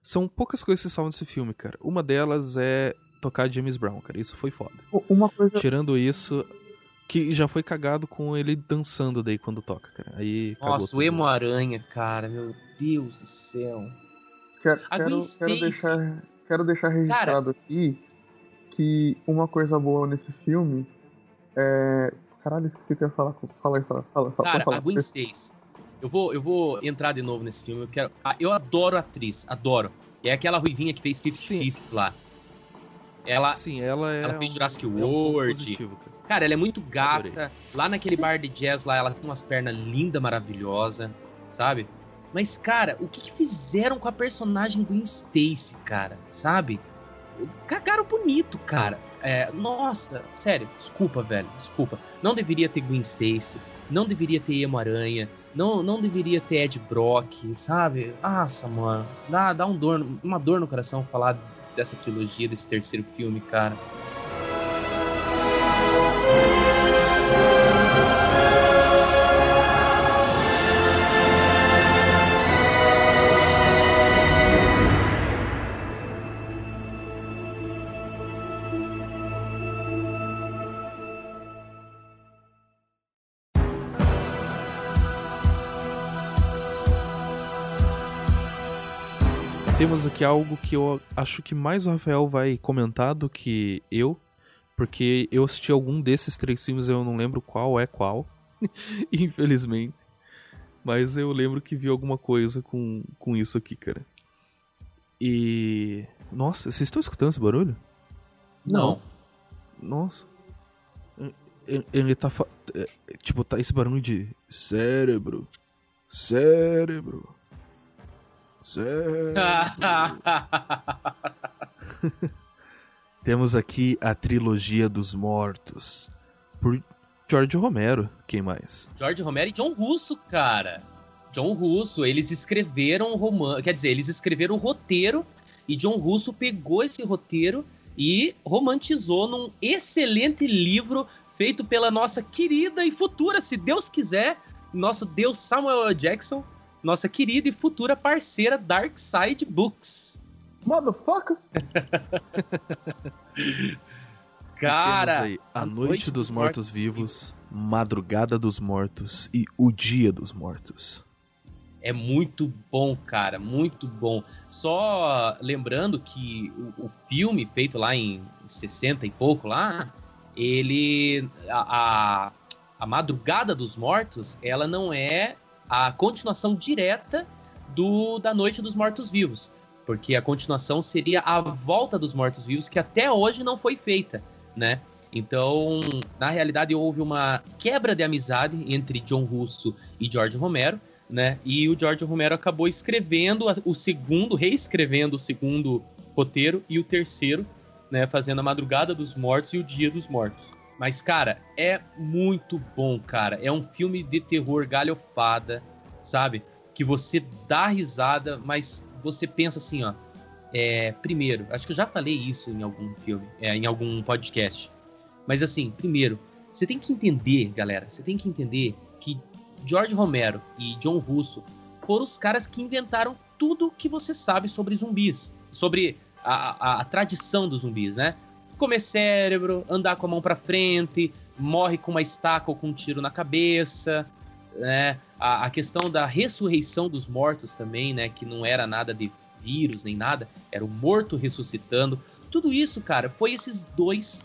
São poucas coisas que salvam desse filme, cara. Uma delas é tocar James Brown, cara. Isso foi foda. Uma coisa. Tirando isso, que já foi cagado com ele dançando daí quando toca, cara. Aí Nossa, o Emo Aranha, cara, meu Deus do céu. Quero, quero, quero deixar, quero deixar registrado cara, aqui que uma coisa boa nesse filme é. Caralho, esqueci o que eu ia falar. Fala aí, fala, fala. Cara, fala, a Gwen Stacy. Eu vou, eu vou entrar de novo nesse filme. Eu, quero, ah, eu adoro a atriz, adoro. É aquela ruivinha que fez Fifth Feet lá. Ela, Sim, ela é. Ela fez Jurassic um, World. É um positivo, cara. cara. ela é muito gata. Adorei. Lá naquele bar de jazz lá, ela tem umas pernas lindas, maravilhosas, sabe? Mas, cara, o que, que fizeram com a personagem Gwen Stacy, cara? Sabe? Cagaram bonito, cara. É, nossa, sério, desculpa, velho, desculpa. Não deveria ter Gwen Stacy, não deveria ter Emo Aranha, não, não deveria ter Ed Brock, sabe? Nossa, mano, dá, dá um dor, uma dor no coração falar dessa trilogia, desse terceiro filme, cara. Temos aqui algo que eu acho que mais o Rafael vai comentar do que eu, porque eu assisti algum desses três filmes, eu não lembro qual é qual, infelizmente. Mas eu lembro que vi alguma coisa com, com isso aqui, cara. E. Nossa, vocês estão escutando esse barulho? Não. Nossa. Ele, ele tá. fa- é, Tipo, tá esse barulho de cérebro. Cérebro. Temos aqui a trilogia dos mortos. Por George Romero. Quem mais? George Romero e John Russo, cara. John Russo, eles escreveram o romance. Quer dizer, eles escreveram o roteiro e John Russo pegou esse roteiro e romantizou num excelente livro feito pela nossa querida e futura, se Deus quiser, nosso Deus Samuel L. Jackson, nossa querida e futura parceira Dark Side Books. Motherfucker! Cara, Temos aí A Noite dos Mortos-Vivos, Madrugada dos Mortos e O Dia dos Mortos. É muito bom, cara, muito bom. Só lembrando que o, o filme feito lá em 60 e pouco lá, ele a, a, a Madrugada dos Mortos, ela não é a continuação direta do da Noite dos Mortos Vivos, porque a continuação seria a Volta dos Mortos Vivos que até hoje não foi feita, né? Então, na realidade, houve uma quebra de amizade entre John Russo e George Romero, né? E o George Romero acabou escrevendo o segundo, reescrevendo o segundo roteiro e o terceiro, né? Fazendo a Madrugada dos Mortos e o Dia dos Mortos. Mas, cara, é muito bom, cara. É um filme de terror galhofada, sabe? Que você dá risada, mas você pensa assim, ó. É, primeiro, acho que eu já falei isso em algum filme, é, em algum podcast. Mas assim, primeiro, você tem que entender, galera, você tem que entender que George Romero e John Russo foram os caras que inventaram tudo que você sabe sobre zumbis, sobre a, a- a tradição dos zumbis, né? Comer cérebro, andar com a mão pra frente, morre com uma estaca ou com um tiro na cabeça, né? A, a questão da ressurreição dos mortos também, né? Que não era nada de vírus nem nada, era o morto ressuscitando. Tudo isso, cara, foi esses dois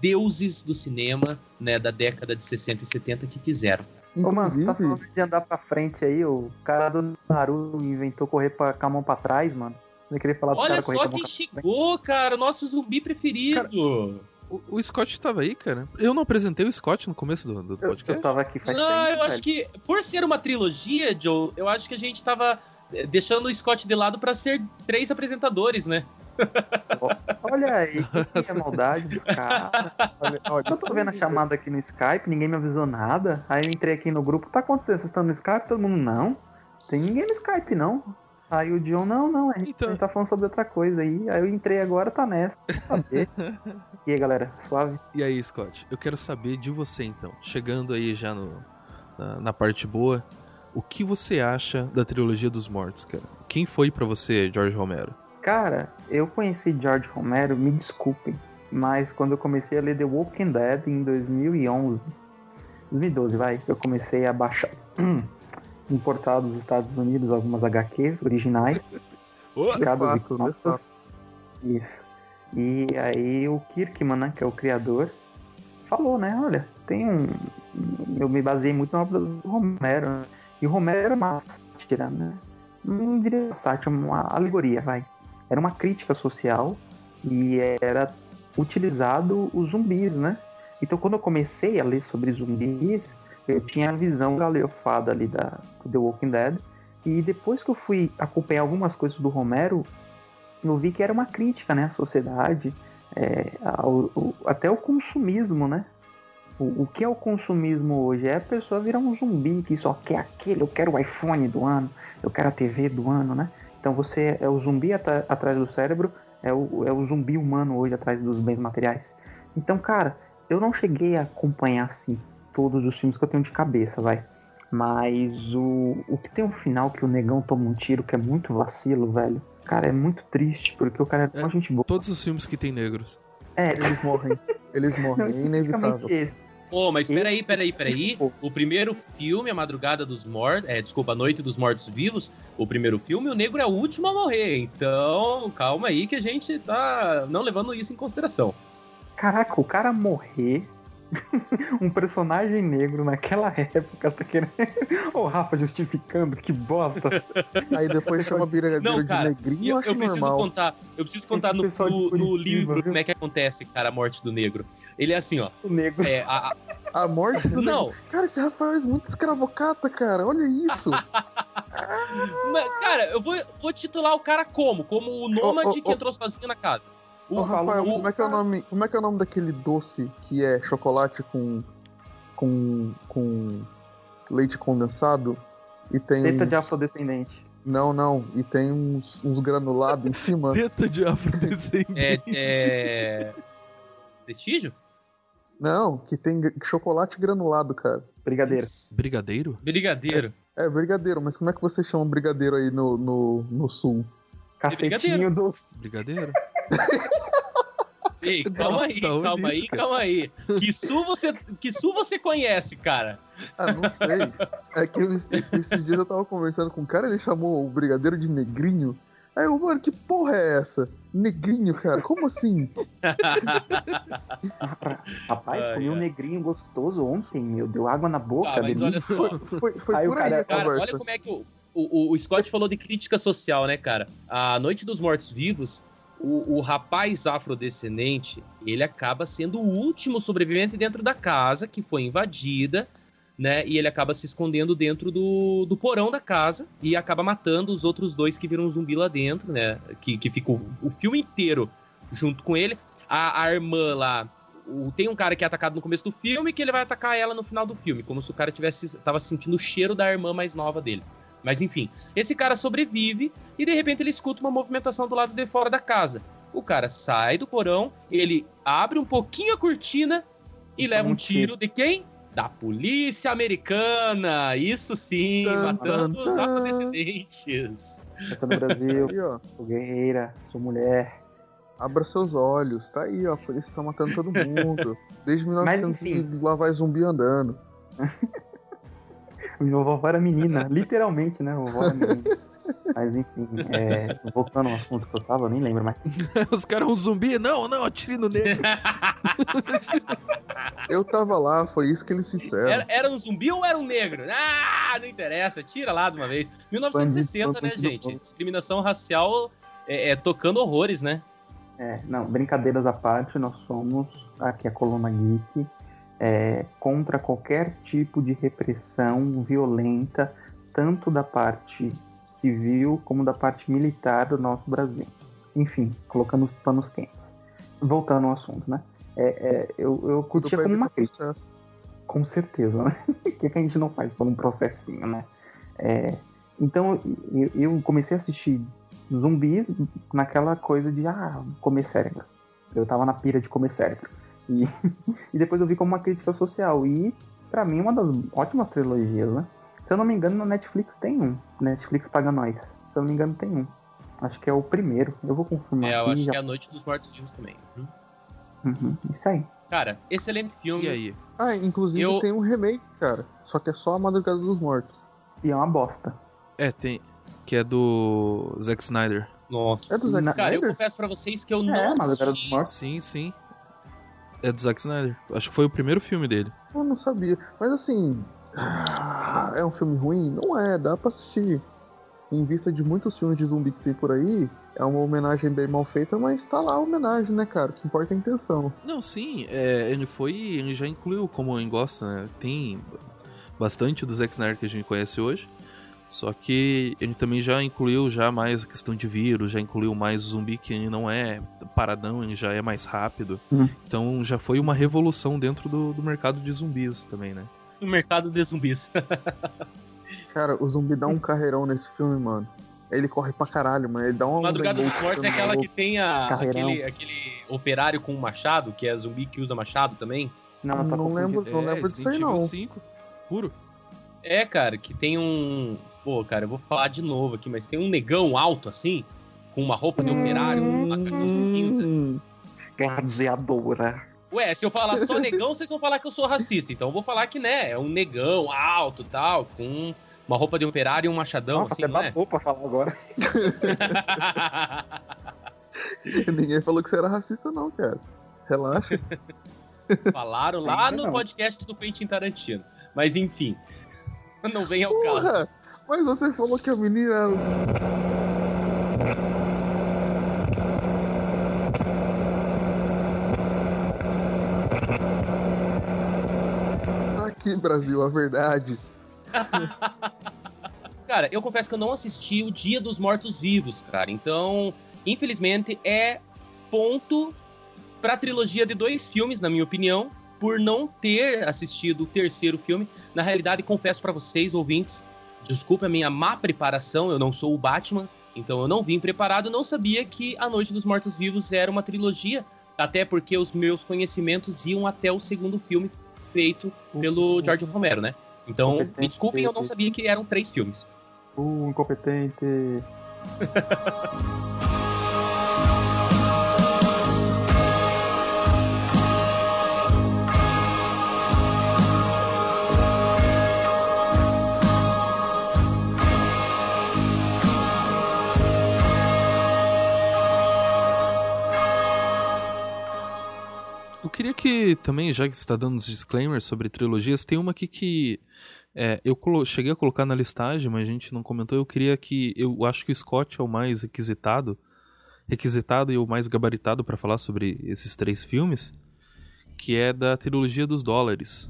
deuses do cinema, né, da década de 60 e 70 que fizeram. Ô, mano, você tá falando de andar pra frente aí, o cara do Naruto inventou correr pra, com a mão pra trás, mano. Queria falar do Olha cara só quem chegou, cara, o nosso zumbi preferido. O, o Scott tava aí, cara. Eu não apresentei o Scott no começo do, do Eu, podcast. eu tava aqui faz Não, tempo, eu velho. acho que por ser uma trilogia, Joe, eu acho que a gente tava eh, deixando o Scott de lado pra ser três apresentadores, né? Olha aí, que é maldade dos caras. olha, olha, Eu tô vendo a chamada aqui no Skype, ninguém me avisou nada. Aí eu entrei aqui no grupo, tá acontecendo? Vocês estão no Skype? Todo mundo, não. Tem ninguém no Skype, não. Aí o John, não, não, a gente, Então- a gente tá falando sobre outra coisa aí. Aí eu entrei agora, tá nessa. Saber. e aí, galera, suave? E aí, Scott, eu quero saber de você então. Chegando aí já no, na, na parte boa, o que você acha da trilogia dos mortos, cara? Quem foi pra você, George Romero? Cara, eu conheci George Romero, me desculpem, mas quando eu comecei a ler The Walking Dead em 2011, 2012, vai, eu comecei a baixar, importar dos Estados Unidos algumas HQs originais, e fato, né? cópias. Isso. E aí o Kirkman, né, que é o criador, falou, né, olha, tem um... Eu me baseei muito na obra do Romero, né? e o Romero era uma sátira, né? Não diria sátira, uma alegoria, vai. Era uma crítica social e era utilizado os zumbis, né? Então quando eu comecei a ler sobre zumbis, eu tinha a visão galeofada ali da The Walking Dead. E depois que eu fui acompanhar algumas coisas do Romero, eu vi que era uma crítica, né, à sociedade, É, a- o- o- até o consumismo, né? O, o que é o consumismo hoje? É a pessoa virar um zumbi que só quer aquele, eu quero o iPhone do ano, eu quero a TV do ano, né? Então você é o zumbi atra- atrás do cérebro, é o, é o zumbi humano hoje atrás dos bens materiais. Então, cara, eu não cheguei a acompanhar assim todos os filmes que eu tenho de cabeça, vai. Mas o, o que tem um final que o negão toma um tiro que é muito vacilo, velho. Cara, é muito triste, porque o cara é É, uma gente boa. Todos os filmes que tem negros. É, Eles morrem. Eles não, morrem. É inevitável. esse. Pô, mas peraí, peraí, peraí. O primeiro filme, A Madrugada dos Mortos. É, desculpa, A Noite dos Mortos Vivos. O primeiro filme, o negro é o último a morrer. Então, calma aí que a gente tá não levando isso em consideração. Caraca, o cara morrer. um personagem negro naquela época, tá querendo. Ô, Rafa, justificando, que bosta. Aí depois chama brigadeiro Não, de cara, negrinho, E eu acho eu preciso normal. contar, eu preciso contar no, de no- no livro viu? como é que acontece, cara, a morte do negro. Ele é assim, ó. O negro. É, a- a- A morte do negro. não, Cara, esse Rafael é muito escravocata, cara. Olha isso. mas, cara, eu vou, vou titular o cara como? Como o nômade Ô, ô, que entrou sozinho na casa. O, Ô, Rafael, o- como é, que é o nome, como é que é o nome daquele doce que é chocolate com. com. com leite condensado? E tem. Teta uns- de afrodescendente. Não, não. E tem uns, uns granulados em cima. Teta de afrodescendente. é, é... Prestígio? Não, que tem chocolate granulado, cara. Brigadeiro. Brigadeiro? Brigadeiro. É brigadeiro, mas como é que você chama brigadeiro aí no, no, no sul? Cacetinho doce. Brigadeiro? Ei, calma aí, calma aí, calma aí. Que sul você, que sul você conhece, cara? Ah, não sei. É que esses dias eu tava conversando com um cara, ele chamou o brigadeiro de negrinho. Aí eu, mano, que porra é essa? Negrinho, cara? Como assim? Rapaz, comi um negrinho gostoso ontem, meu. Deu água na boca. Tá, mas olha só. Foi, foi Aí por aí cara- a Cara, olha como é que o, o, o Scott falou de crítica social, né, cara? A Noite dos Mortos Vivos, o, o rapaz afrodescendente, ele acaba sendo o último sobrevivente dentro da casa que foi invadida, né? E ele acaba se escondendo dentro do, do porão da casa e acaba matando os outros dois que viram zumbi lá dentro, né? Que, que fica o, o filme inteiro junto com ele. A, a irmã lá. o- tem um cara que é atacado no começo do filme que ele vai atacar ela no final do filme, como se o cara tivesse tava sentindo o cheiro da irmã mais nova dele. Mas enfim, esse cara sobrevive e de repente ele escuta uma movimentação do lado de fora da casa. O cara sai do porão, ele abre um pouquinho a cortina e leva um tiro de quem? Da polícia americana. Isso sim, Tan, matando tan, os afrodescendentes. Tô no Brasil, Aí, ó. sou guerreira, sou mulher. Abra seus olhos. Tá aí, ó. A polícia tá matando todo mundo. Desde Mas, 1900 enfim. lá vai zumbi andando. Minha vovó era menina, literalmente, né? Vovó era menina. Mas enfim, é, voltando ao assunto que eu tava, eu nem lembro mais. Os caras um zumbi? Não, não, atire no negro. Eu tava lá, foi isso que eles disseram. Era, era um zumbi ou era um negro? Ah, não interessa, tira lá de uma vez. 1960, né, gente? Discriminação racial é, é tocando horrores, né? É, não, brincadeiras à parte, nós somos aqui a Coluna Geek é, contra qualquer tipo de repressão violenta, tanto da parte civil como da parte militar do nosso Brasil. Enfim, colocando os panos quentes. Voltando ao assunto, né? É, é, eu, eu curtia como uma crítica. Com certeza, né? O que, que a gente não faz por um processinho, né? É, então eu, eu comecei a assistir zumbis naquela coisa de ah, comer cérebro. Eu tava na pira de comer cérebro. E, e depois eu vi como uma crítica social. E pra mim uma das ótimas trilogias, né? Se eu não me engano, na Netflix tem um. Netflix paga nós. Se eu não me engano, tem um. Acho que é o primeiro. Eu vou confirmar É, eu aqui. acho já- que é a Noite dos Mortos Vivos também. Uhum. Uhum, isso aí. Cara, excelente filme. E aí? Ah, inclusive Eu- tem um remake, cara. Só que é só a Madrugada dos Mortos. E é uma bosta. É, tem. Que é do Zack Snyder. Nossa. É do Zack Na- Cara, eu Snyder? confesso pra vocês que eu É, não Madrugada dos assisti. Mortos. Sim, sim. É do Zack Snyder. Acho que foi o primeiro filme dele. Eu não sabia. Mas assim. ah, É um filme ruim? Não é, dá pra assistir. Em vista de muitos filmes de zumbi que tem por aí, é uma homenagem bem mal feita, mas tá lá a homenagem, né, cara? O que importa é a intenção. Não, sim, é, ele foi. Ele já incluiu como ele gosta, né? Tem bastante do Zack Snyder que a gente conhece hoje. Só que ele também já incluiu já mais a questão de vírus, já incluiu mais zumbi que não é paradão, ele já é mais rápido. Hum. Então já foi uma revolução dentro do, do mercado de zumbis também, né? No mercado de zumbis. Cara, o zumbi dá um carreirão nesse filme, mano. Ele corre pra caralho, mano. Ele dá uma. Madrugada dos Mortos é aquela que tem a, aquele, aquele operário com um machado, que é zumbi que usa machado também. Não, tá Não lembro. Não lembro disso aí, não. 5, puro. É, cara, que tem um. Pô, cara, eu vou falar de novo aqui, mas tem um negão alto assim, com uma roupa de operário, um macacão cinza. Gladiadora. Ué, se eu falar só negão, vocês vão falar que eu sou racista. Então eu vou falar que, né, é um negão alto tal, com uma roupa de operário e um machadão, Nossa, assim, até não é? pra falar agora. Ninguém falou que você era racista, não, cara. Relaxa. Falaram lá no não. podcast do Quentin Tarantino. Mas enfim, não vem ao caso. Mas você falou que a menina. Tá aqui, Brasil, a verdade. Cara, eu confesso que eu não assisti o Dia dos Mortos Vivos, cara. Então, infelizmente, é ponto pra trilogia de dois filmes, na minha opinião, por não ter assistido o terceiro filme. Na realidade, confesso pra vocês, ouvintes, desculpa a minha má preparação, eu não sou o Batman, então eu não vim preparado, não sabia que A Noite dos Mortos Vivos era uma trilogia, até porque os meus conhecimentos iam até o segundo filme feito pelo George Romero, né? Então, me desculpem, eu não sabia que eram três filmes. Uh, incompetente. queria que também, já que você está dando os disclaimers sobre trilogias, tem uma aqui que é, eu cheguei a colocar na listagem, mas a gente não comentou. Eu queria que. Eu acho que o Scott é o mais requisitado, requisitado e o mais gabaritado para falar sobre esses três filmes, que é da trilogia dos dólares.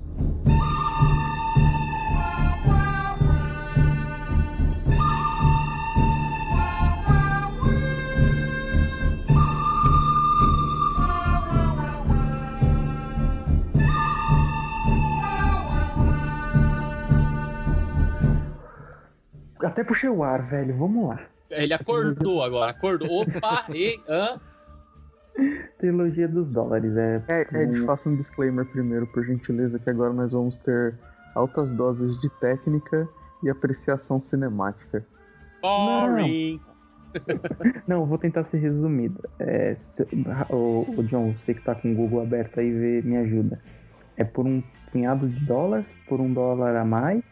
Até puxei o ar, velho. Vamos lá. Ele acordou agora, acordou. Opa, e. hã? Trilogia dos dólares. É, É, Ed, faça um disclaimer primeiro, por gentileza, que agora nós vamos ter altas doses de técnica e apreciação cinemática. Boring. Não, vou tentar ser resumido. É, se- o, o John, você que tá com o Google aberto aí, vê, me ajuda. É por um punhado de dólar, por um dólar a mais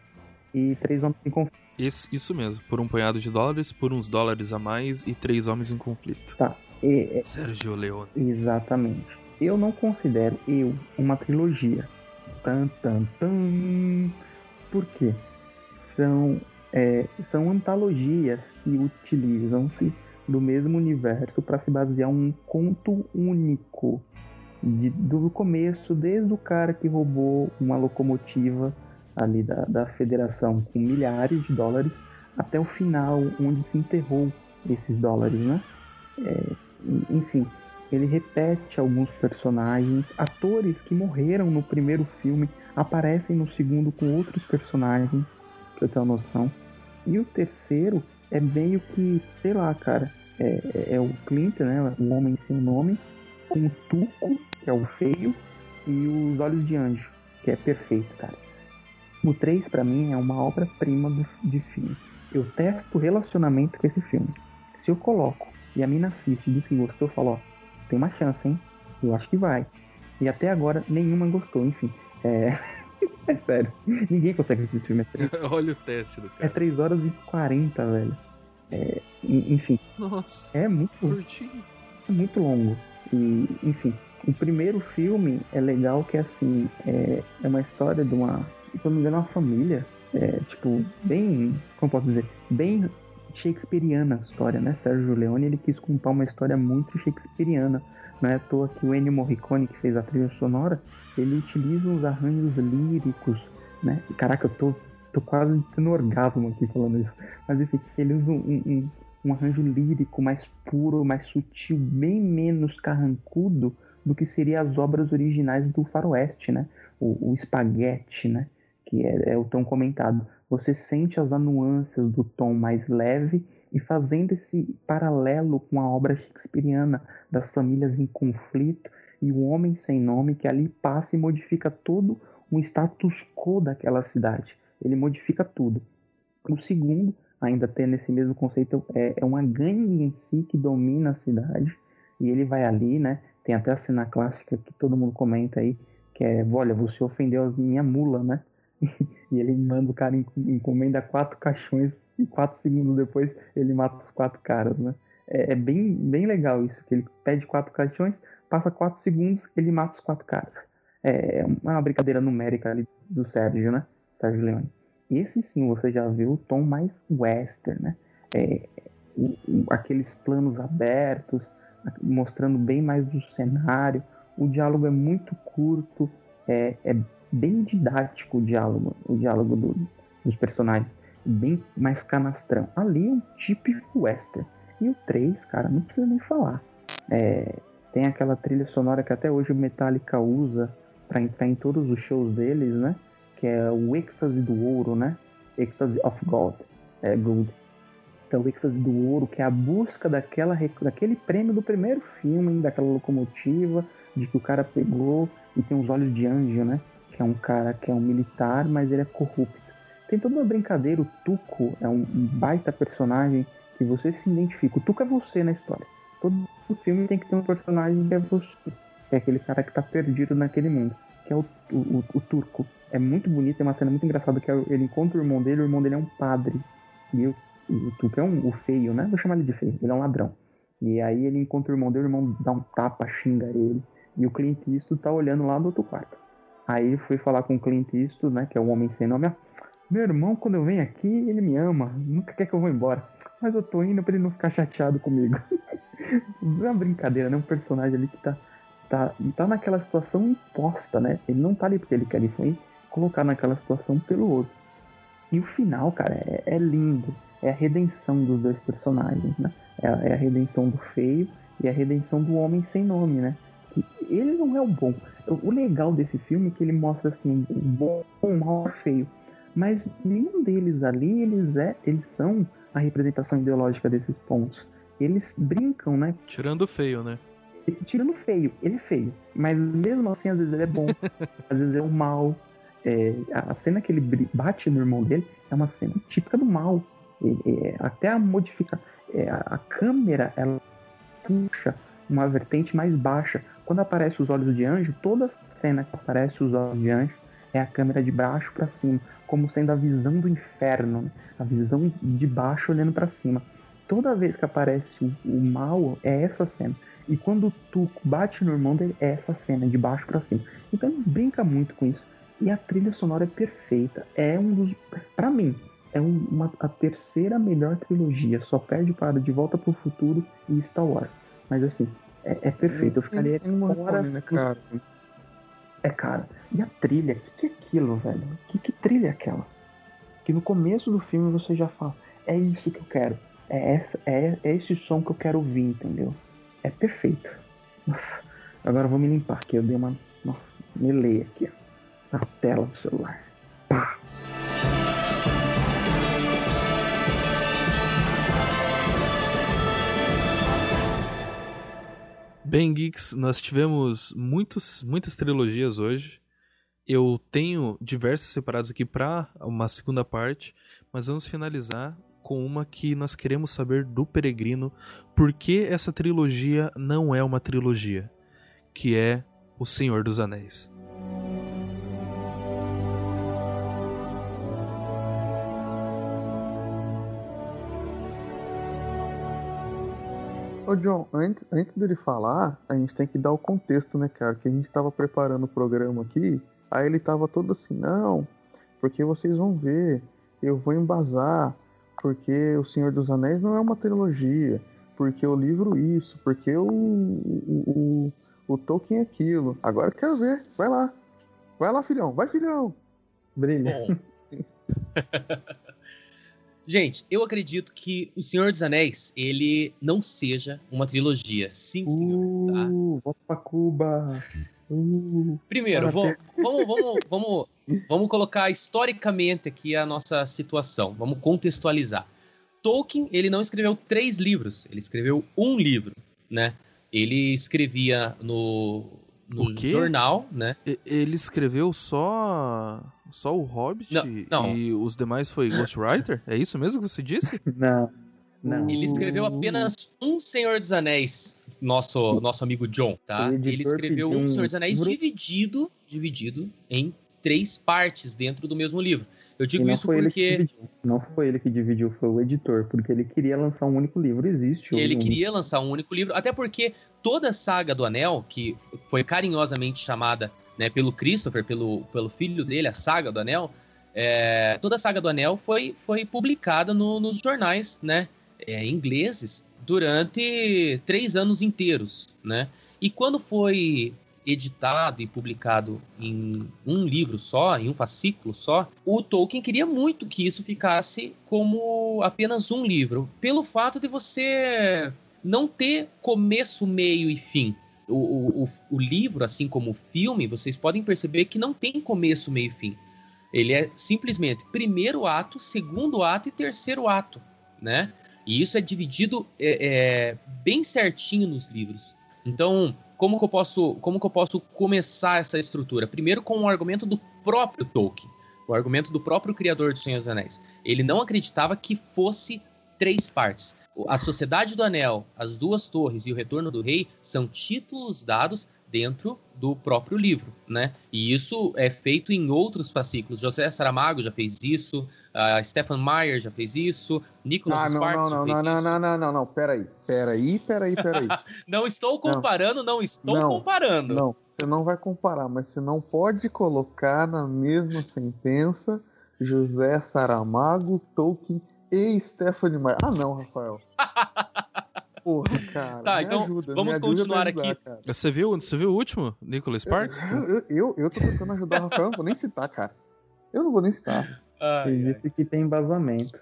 e três homens em conflito. Esse- isso mesmo, por um punhado de dólares, por uns dólares a mais e três homens em conflito. Tá. E- Sérgio Leone. exatamente. Eu não considero eu uma trilogia. Tan, tan, tan. Por quê? São, é, são antologias que utilizam-se do mesmo universo para se basear um conto único. De- do começo, desde o cara que roubou uma locomotiva ali da, da federação com milhares de dólares, até o final, onde se enterrou esses dólares, né? É, en- enfim, ele repete alguns personagens, atores que morreram no primeiro filme aparecem no segundo com outros personagens, pra ter uma noção. E o terceiro é meio que, sei lá, cara, é, é- é o Clint, né? O homem sem nome, com o Tuco, que é o feio, e os Olhos de Anjo, que é perfeito, cara. O 3, pra mim, é uma obra-prima de filme. Eu testo o relacionamento com esse filme. Se eu coloco e a mina assiste e diz que gostou, eu falo, ó, tem uma chance, hein? Eu acho que vai. E até agora nenhuma gostou, enfim. É. é sério. Ninguém consegue assistir esse filme. É três, Olha o teste do é cara. 3 horas e 40, velho. É, en- enfim, Nossa, é muito curtinho. é muito longo. E, enfim, o primeiro filme é legal que assim, é, é uma história de uma, se eu não me engano, uma família, é, tipo, bem, como posso dizer, bem shakespeariana a história, né? Sérgio Leone, ele quis contar uma história muito shakespeariana. Não é à toa que o Ennio Morricone, que fez a trilha sonora, ele utiliza uns arranjos líricos, né? Caraca, eu tô Tô quase tendo orgasmo aqui falando isso. Mas enfim, ele usa um, um, um arranjo lírico mais puro, mais sutil, bem menos carrancudo do que seria as obras originais do faroeste, né? O, o espaguete, né? Que é, é o tão comentado. Você sente as nuances do tom mais leve e fazendo esse paralelo com a obra shakespeariana das famílias em conflito e o homem sem nome que ali passa e modifica todo o status quo daquela cidade. Ele modifica tudo. O segundo, ainda tendo esse mesmo conceito, é, é uma gangue em si que domina a cidade e ele vai ali, né? Tem até a cena clássica que todo mundo comenta aí, que é, olha, você ofendeu a minha mula, né? e ele manda o cara encomenda quatro caixões e quatro segundos depois ele mata os quatro caras, né? É, é, bem, bem legal isso, que ele pede quatro caixões, passa quatro segundos, ele mata os quatro caras. É, é uma brincadeira numérica ali do Sérgio, né? Sérgio Leone. Esse sim, você já viu o tom mais western, né? É, o, o, aqueles planos abertos, mostrando bem mais do cenário. O diálogo é muito curto, é, é bem didático o diálogo, o diálogo do, dos personagens bem mais canastrão. Ali é um típico western. E o 3, cara, não precisa nem falar. É, tem aquela trilha sonora que até hoje o Metallica usa para entrar em todos os shows deles, né? Que é o êxtase do ouro, né? Ecstasy of God. É good. Então, o êxtase do ouro, que é a busca daquela, daquele prêmio do primeiro filme, daquela locomotiva, de que o cara pegou e tem os olhos de anjo, né? Que é um cara que é um militar, mas ele é corrupto. Tem toda uma brincadeira, o Tuco é um, baita personagem que você se identifica. O Tuco é você na história. Todo filme tem que ter um personagem que é você. Que é aquele cara que tá perdido naquele mundo. Que é o, o, o Turco. É muito bonito, é uma cena muito engraçada que é ele encontra o irmão dele, o irmão dele é um padre. E o, Tuco é um, o feio, né? Vou chamar ele de feio, ele é um ladrão. E aí ele encontra o irmão dele, o irmão dá um tapa, xinga ele. E o Clint Eastwood tá olhando lá do outro quarto. Aí foi falar com o Clint Eastwood, né? Que é o homem sem nome. Meu irmão, quando eu venho aqui, ele me ama, nunca quer que eu vá embora. Mas eu tô indo pra ele não ficar chateado comigo. não é uma brincadeira, né? Um personagem ali que tá, tá, tá naquela situação imposta, né? Ele não tá ali porque ele quer, ele foi colocar naquela situação pelo outro. E o final, cara, é, é lindo. É a redenção dos dois personagens, né? É, é, a redenção do feio e a redenção do homem sem nome, né? Ele não é o bom. O legal desse filme é que ele mostra assim, o bom, o mal, o feio mas nenhum deles ali, eles, é, eles são a representação ideológica desses pontos. Eles brincam, né? Tirando o feio, né? Tirando o feio, ele é feio. Mas mesmo assim, às vezes ele é bom, às vezes é o mal. É, a cena que ele bate no irmão dele é uma cena típica do mal. É, até a modificação. É, a câmera, ela puxa uma vertente mais baixa. Quando aparece os olhos de anjo, toda cena que aparece os olhos de anjo é a câmera de baixo para cima, como sendo a visão do inferno, né? a visão de baixo olhando para cima. Toda vez que aparece o, o, mal, é essa cena. E quando o Tuco bate no irmão dele, é essa cena, de baixo para cima. Então ele brinca muito com isso. E a trilha sonora é perfeita. É um dos. para mim, é uma, a terceira melhor trilogia. Só perde para De Volta para o Futuro e Star Wars. Mas assim, é, é perfeito. Eu ficaria horas. Né, cara? É, cara. E a trilha? O que, que é aquilo, velho? Que, que trilha é aquela? Que no começo do filme você já fala: é isso que eu quero. É, essa, é, é esse som que eu quero ouvir, entendeu? É perfeito. Nossa, agora eu vou me limpar aqui. Eu dei uma. Nossa, me leia aqui, ó. Na tela do celular. Bem, Geeks, nós tivemos muitos, muitas trilogias hoje. Eu tenho diversas separadas aqui para uma segunda parte, mas vamos finalizar com uma que nós queremos saber do Peregrino, por que essa trilogia não é uma trilogia, que é O Senhor dos Anéis. Ô John, antes, antes dele falar, a gente tem que dar o contexto, né, cara? Que a gente estava preparando o programa aqui, aí ele tava todo assim, não, porque vocês vão ver, eu vou embasar, porque O Senhor dos Anéis não é uma trilogia, porque o livro isso, porque o, o, o, o Tolkien é aquilo. Agora eu quero ver, vai lá. Vai lá, filhão, vai, filhão. Brilha. Gente, eu acredito que O Senhor dos Anéis, ele não seja uma trilogia. Sim, senhor. Tá? Uh, volta pra Cuba. Uh, Primeiro, vamos, vamos, vamos, vamos, vamos colocar historicamente aqui a nossa situação. Vamos contextualizar. Tolkien, ele não escreveu três livros, ele escreveu um livro, né? Ele escrevia no, no jornal, né? Ele escreveu só. Só o Hobbit Não, não. e os demais foi Ghostwriter? É isso mesmo que você disse? não, não. Ele escreveu apenas um Senhor dos Anéis, nosso, nosso amigo John, tá? Ele escreveu um Senhor dos Anéis dividido, dividido em três partes dentro do mesmo livro. Eu digo isso foi ele que porque. Não foi ele que dividiu, foi o editor, porque ele queria lançar um único livro. Existe ele queria lançar um único livro, até porque toda a saga do Anel, que foi carinhosamente chamada né, pelo Christopher, pelo, pelo filho dele, a saga do Anel, é, toda a saga do Anel foi, foi publicada no- nos jornais né, é, ingleses durante três anos inteiros. Né? E quando foi editado e publicado em um livro só, em um fascículo só, o Tolkien queria muito que isso ficasse como apenas um livro, pelo fato de você não ter começo, meio e fim. O, o, o, livro, assim como o filme, vocês podem perceber que não tem começo, meio e fim. Ele é simplesmente primeiro ato, segundo ato e terceiro ato, né? E isso é dividido é, é, bem certinho nos livros. Então, como que, eu posso, como que eu posso começar essa estrutura? Primeiro com o argumento do próprio Tolkien, o argumento do próprio criador de Senhor dos Anéis. Ele não acreditava que fosse três partes. A Sociedade do Anel, As Duas Torres e O Retorno do Rei são títulos dados dentro do próprio livro, né? E isso é feito em outros fascículos. José Saramago já fez isso, uh, Stephen Meyer já fez isso, Nicholas Ah, não, Sparks não, não, já fez não, não, isso. não, não, não, não, peraí. Peraí, peraí, peraí. Não estou comparando, não, estou Não, comparando. Não, você não vai comparar, mas você não pode colocar na mesma sentença José Saramago, Tolkien e Stephanie Meyer. Ah, não, Rafael. Porra, cara. Tá, então ajuda, vamos continuar ajudar, aqui. cara. Você viu, você viu o último? Nicholas Sparks? Eu, eu, eu, eu tô tentando ajudar o Rafael, não vou nem citar, cara. Eu não vou nem citar. Ai, Ele ai. disse que tem embasamento.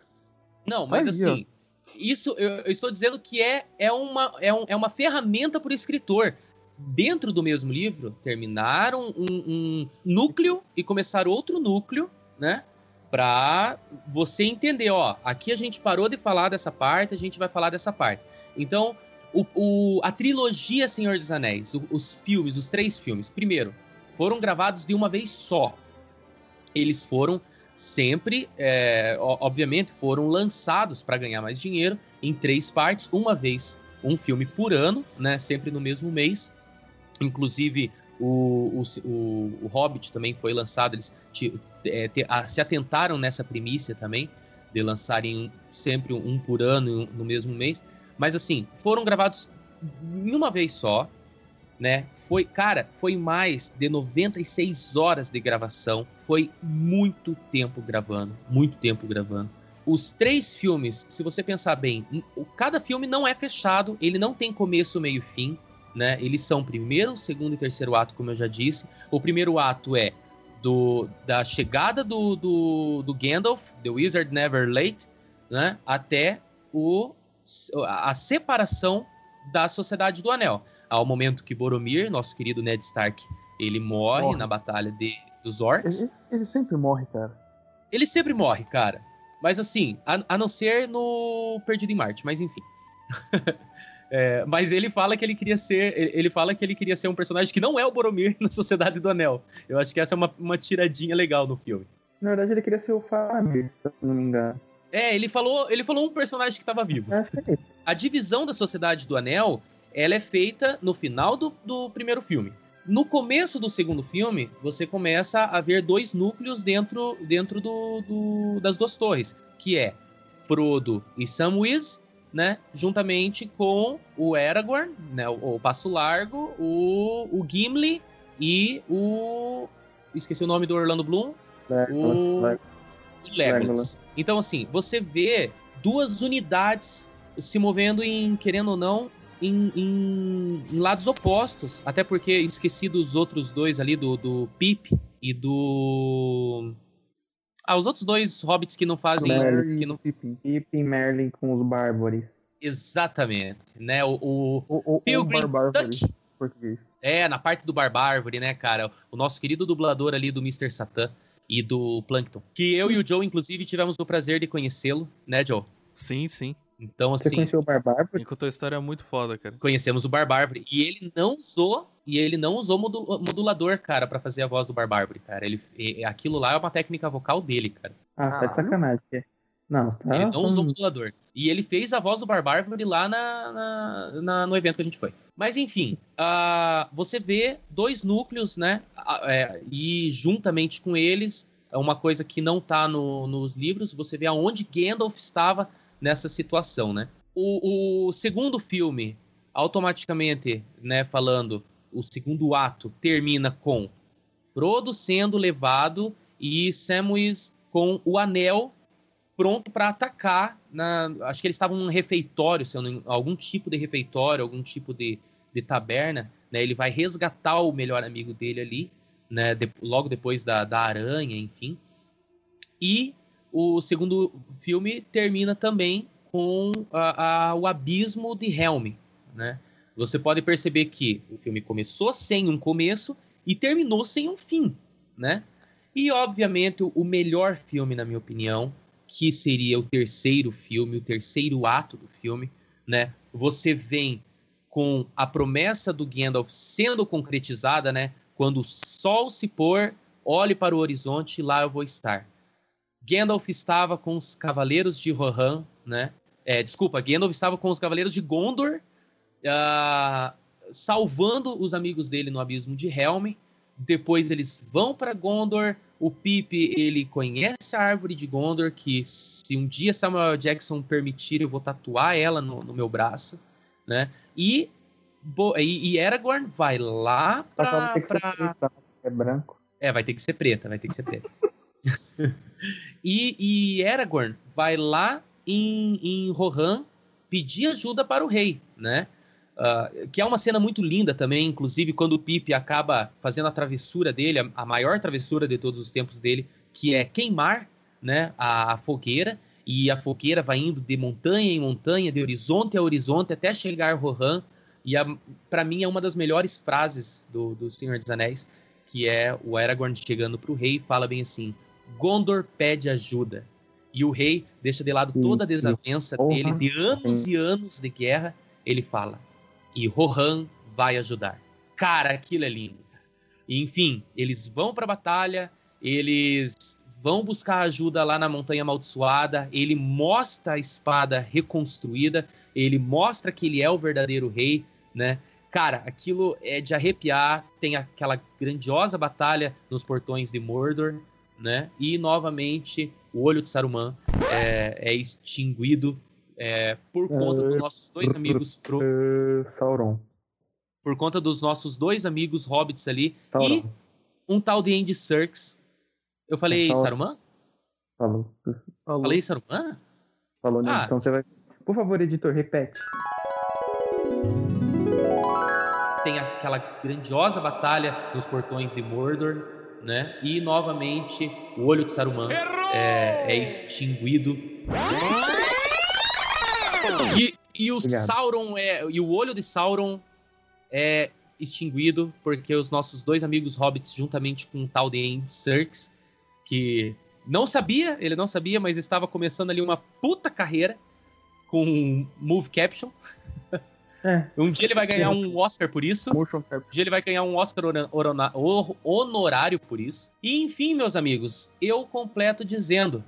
Não, mas Aí, assim, isso eu, eu estou dizendo que é, é, uma, é, um- é uma ferramenta para o escritor. Dentro do mesmo livro, terminaram um, um núcleo e começar outro núcleo, né? Pra você entender, ó, aqui a gente parou de falar dessa parte, a gente vai falar dessa parte. Então, o, o- a trilogia Senhor dos Anéis, o- os filmes, os três filmes, primeiro, foram gravados de uma vez só. Eles foram sempre, é, obviamente, foram lançados para ganhar mais dinheiro em três partes, uma vez um filme por ano, né? Sempre no mesmo mês. Inclusive, o, o, o, Hobbit também foi lançado, eles ti- é, te- a- se atentaram nessa primícia também, de lançarem sempre um por ano no mesmo mês. Mas assim, foram gravados em uma vez só, né? Foi, cara, foi mais de 96 horas de gravação. Foi muito tempo gravando, muito tempo gravando. Os três filmes, se você pensar bem, cada filme não é fechado, ele não tem começo, meio e fim, né? Eles são primeiro, segundo e terceiro ato, como eu já disse. O primeiro ato é do, da chegada do, do, do Gandalf, The Wizard Never Late, né? Até o, a separação da Sociedade do Anel. Ao momento que Boromir, nosso querido Ned Stark, ele morre, Morre. na batalha de, dos orcs. Ele, ele sempre morre, cara. Ele sempre morre, cara. Mas assim, a, a não ser no Perdido em Marte, mas enfim. É, mas ele fala que ele queria ser. Ele fala que ele queria ser um personagem que não é o Boromir na Sociedade do Anel. Eu acho que essa é uma, uma tiradinha legal no filme. Na verdade, ele queria ser o Faramir, se eu não me engano. É, ele falou, ele falou um personagem que estava vivo. É isso. A divisão da Sociedade do Anel, ela é feita no final do, do primeiro filme. No começo do segundo filme, você começa a ver dois núcleos dentro, dentro do, do- das duas torres, que é Frodo e Samwise, né, juntamente com o Aragorn, né, o, o Passo Largo, o, o Gimli e o... esqueci o nome do Orlando Bloom, o, Legolas. O Legolas. Então, assim, você vê duas unidades se movendo em, querendo ou não, em, em- em lados opostos. Até porque esqueci dos outros dois ali, do, do Pip e do. Ah, os outros dois hobbits que não fazem. Merry que e não... Pippin. Pippin, Merlin com os Bárbaros. Exatamente, né? O, o- O, o. É, na parte do Barbárvore, né, cara? O nosso querido dublador ali do Mr. Satan e do Plankton. Que eu e o Joe, inclusive, tivemos o prazer de conhecê-lo, né, Joe? Sim, sim. Então, Você assim, conheceu o Barbárvore? Ele contou a história muito foda, cara. conhecemos o Barbárvore. E ele não usou. E ele não usou modu- modulador, cara, pra fazer a voz do Barbárvore, cara. Ele, e- aquilo lá é uma técnica vocal dele, cara. Ah, você tá de sacanagem. Não, tá. Ele não usou modulador. E ele fez a voz do Barbárvore lá na, na- na- no evento que a gente foi. Mas enfim, ah, você vê dois núcleos, né? é, e juntamente com eles, é uma coisa que não tá no- nos livros, você vê aonde Gandalf estava nessa situação, né? O, o segundo filme, automaticamente, né, falando, o segundo ato termina com Frodo sendo levado e Samwise com o anel pronto para atacar. Na, acho que eles estavam num refeitório, se algum tipo de refeitório, algum tipo de, de taberna. Né? Ele vai resgatar o melhor amigo dele ali, né? de- logo depois da, da aranha, enfim. E o segundo filme termina também com a- a- o abismo de Helm. Né? Você pode perceber que o filme começou sem um começo e terminou sem um fim. Né? E, obviamente, o melhor filme, na minha opinião, que seria o terceiro filme, o terceiro ato do filme, né? Você vem com a promessa do Gandalf sendo concretizada, né? Quando o sol se pôr, olhe para o horizonte, lá eu vou estar. Gandalf estava com os cavaleiros de Rohan, né? É, desculpa, Gandalf estava com os cavaleiros de Gondor, ah, salvando os amigos dele no abismo de Helm. Depois eles vão para Gondor. O Pip ele conhece a árvore de Gondor, que se um dia Samuel Jackson permitir, eu vou tatuar ela no, no meu braço, né? E, e, e Aragorn vai lá pra, pra- preta, é branco. é, vai ter que ser preta, vai ter que ser preta. e, e Aragorn vai lá em, em Rohan pedir ajuda para o rei, né? Ah, que é uma cena muito linda também, inclusive quando o Pipe acaba fazendo a travessura dele, a, a maior travessura de todos os tempos dele, que é queimar né, a, a fogueira, e a fogueira vai indo de montanha em montanha, de horizonte a horizonte, até chegar a Rohan, e para mim é uma das melhores frases do, do Senhor dos Anéis, que é o Aragorn chegando pro rei e fala bem assim: Gondor pede ajuda. E o rei deixa de lado toda a desavença dele de anos e anos de guerra. Ele fala: E Rohan vai ajudar. Cara, aquilo é lindo. Enfim, eles vão pra batalha, eles vão buscar ajuda lá na Montanha Amaldiçoada. Ele mostra a espada reconstruída, ele mostra que ele é o verdadeiro rei, né? Cara, aquilo é de arrepiar. Tem aquela grandiosa batalha nos portões de Mordor, né? E novamente o olho de Saruman é, é extinguido é, por conta dos nossos dois amigos, Fro- Sauron. por conta dos nossos dois amigos hobbits ali Sauron. e um tal de Andy Serkis. Eu falei Sauron. Saruman? Falou. Alô? Falei Saruman? Falou na Ah. edição, você vai. Por favor, editor, repete. tem aquela grandiosa batalha nos portões de Mordor, né? E novamente o olho de Saruman é, é extinguido. E, e o Obrigado. Sauron é e o olho de Sauron é extinguido porque os nossos dois amigos hobbits juntamente com um tal de Andy Serkis que não sabia, ele não sabia, mas estava começando ali uma puta carreira com move caption. É. Um dia ele vai ganhar um Oscar por isso. Um dia ele vai ganhar um Oscar honorário por isso. E enfim, meus amigos, eu completo dizendo: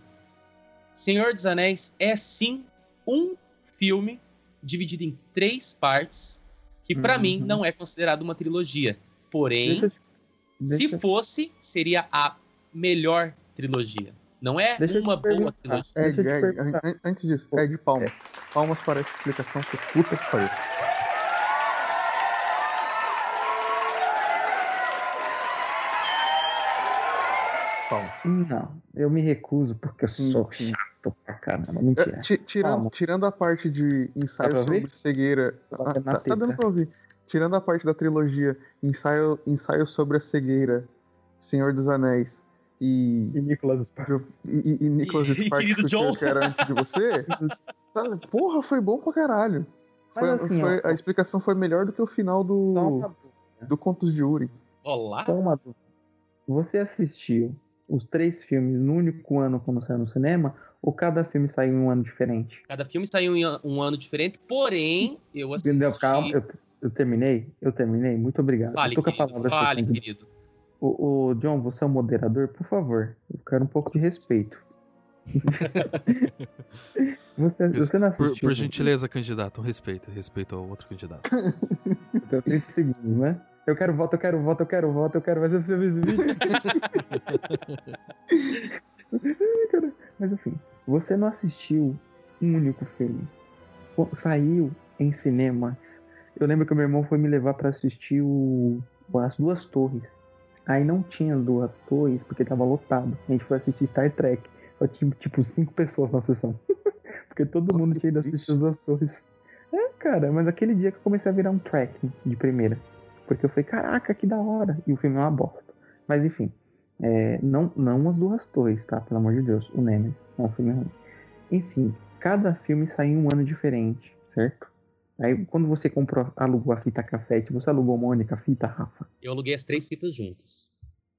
Senhor dos Anéis é sim um filme dividido em três partes, que pra Uhum. mim não é considerado uma trilogia. Porém, Deixa, eu- se deixa, fosse, seria a melhor trilogia. Não é Deixa uma boa perguntar. trilogia. Deixa perguntar. an- an- antes disso, Ed, palmas. Palmas para essa explicação, que puta que pariu. Palmas. Não, eu me recuso porque eu sou sim. Chato pra caramba. É, Mentira. ti- tirando, tirando a parte de ensaio ouvir? sobre cegueira. Tá Ah, tá, tá dando pra ouvir. Tirando a parte da trilogia ensaio, ensaio sobre a cegueira, Senhor dos Anéis e, E Nicolas Sparks. e, e- e Nicholas Sparks, que, John. que era antes de você, sabe? porra, foi bom pra caralho. Foi, assim, foi- ó, a explicação foi melhor do que o final do, do Contos de Uri. Olá. Só uma dúvida. Você assistiu os três filmes no único ano quando saiu no cinema? Ou cada filme saiu em um ano diferente? Cada filme saiu em um ano diferente, porém, eu assisti... Entendeu? Calma, eu, eu terminei? Eu terminei? Muito obrigado. Fale, eu tô com a querido, palavra fale, querido. O, o John, você é o moderador? Por favor, eu quero um pouco de respeito. você, você não Por, assistiu? por gentileza, candidato, um respeito, respeito ao outro candidato. Então, 30 segundos, né? Eu quero voto, eu quero voto, eu quero voto, eu quero. Mas eu preciso ver esse vídeo. Mas enfim, você não assistiu um único filme. Saiu em cinema. Eu lembro que meu irmão foi me levar pra assistir o As Duas Torres. Aí não tinha as duas torres porque tava lotado. A gente foi assistir Star Trek. Só tinha tipo cinco pessoas na sessão. porque todo Nossa, mundo tinha ido assistir as duas torres. É, cara, mas aquele dia que eu comecei a virar um track de primeira. Porque eu falei, caraca, que da hora. E o filme é uma bosta. Mas enfim, é, não, não as duas torres, tá? Pelo amor de Deus. O Nemesis é um filme ruim. Enfim, cada filme sai em um ano diferente, certo? Aí quando você comprou, alugou a fita cassete, você alugou uma única fita, Rafa? Eu aluguei as três fitas juntos.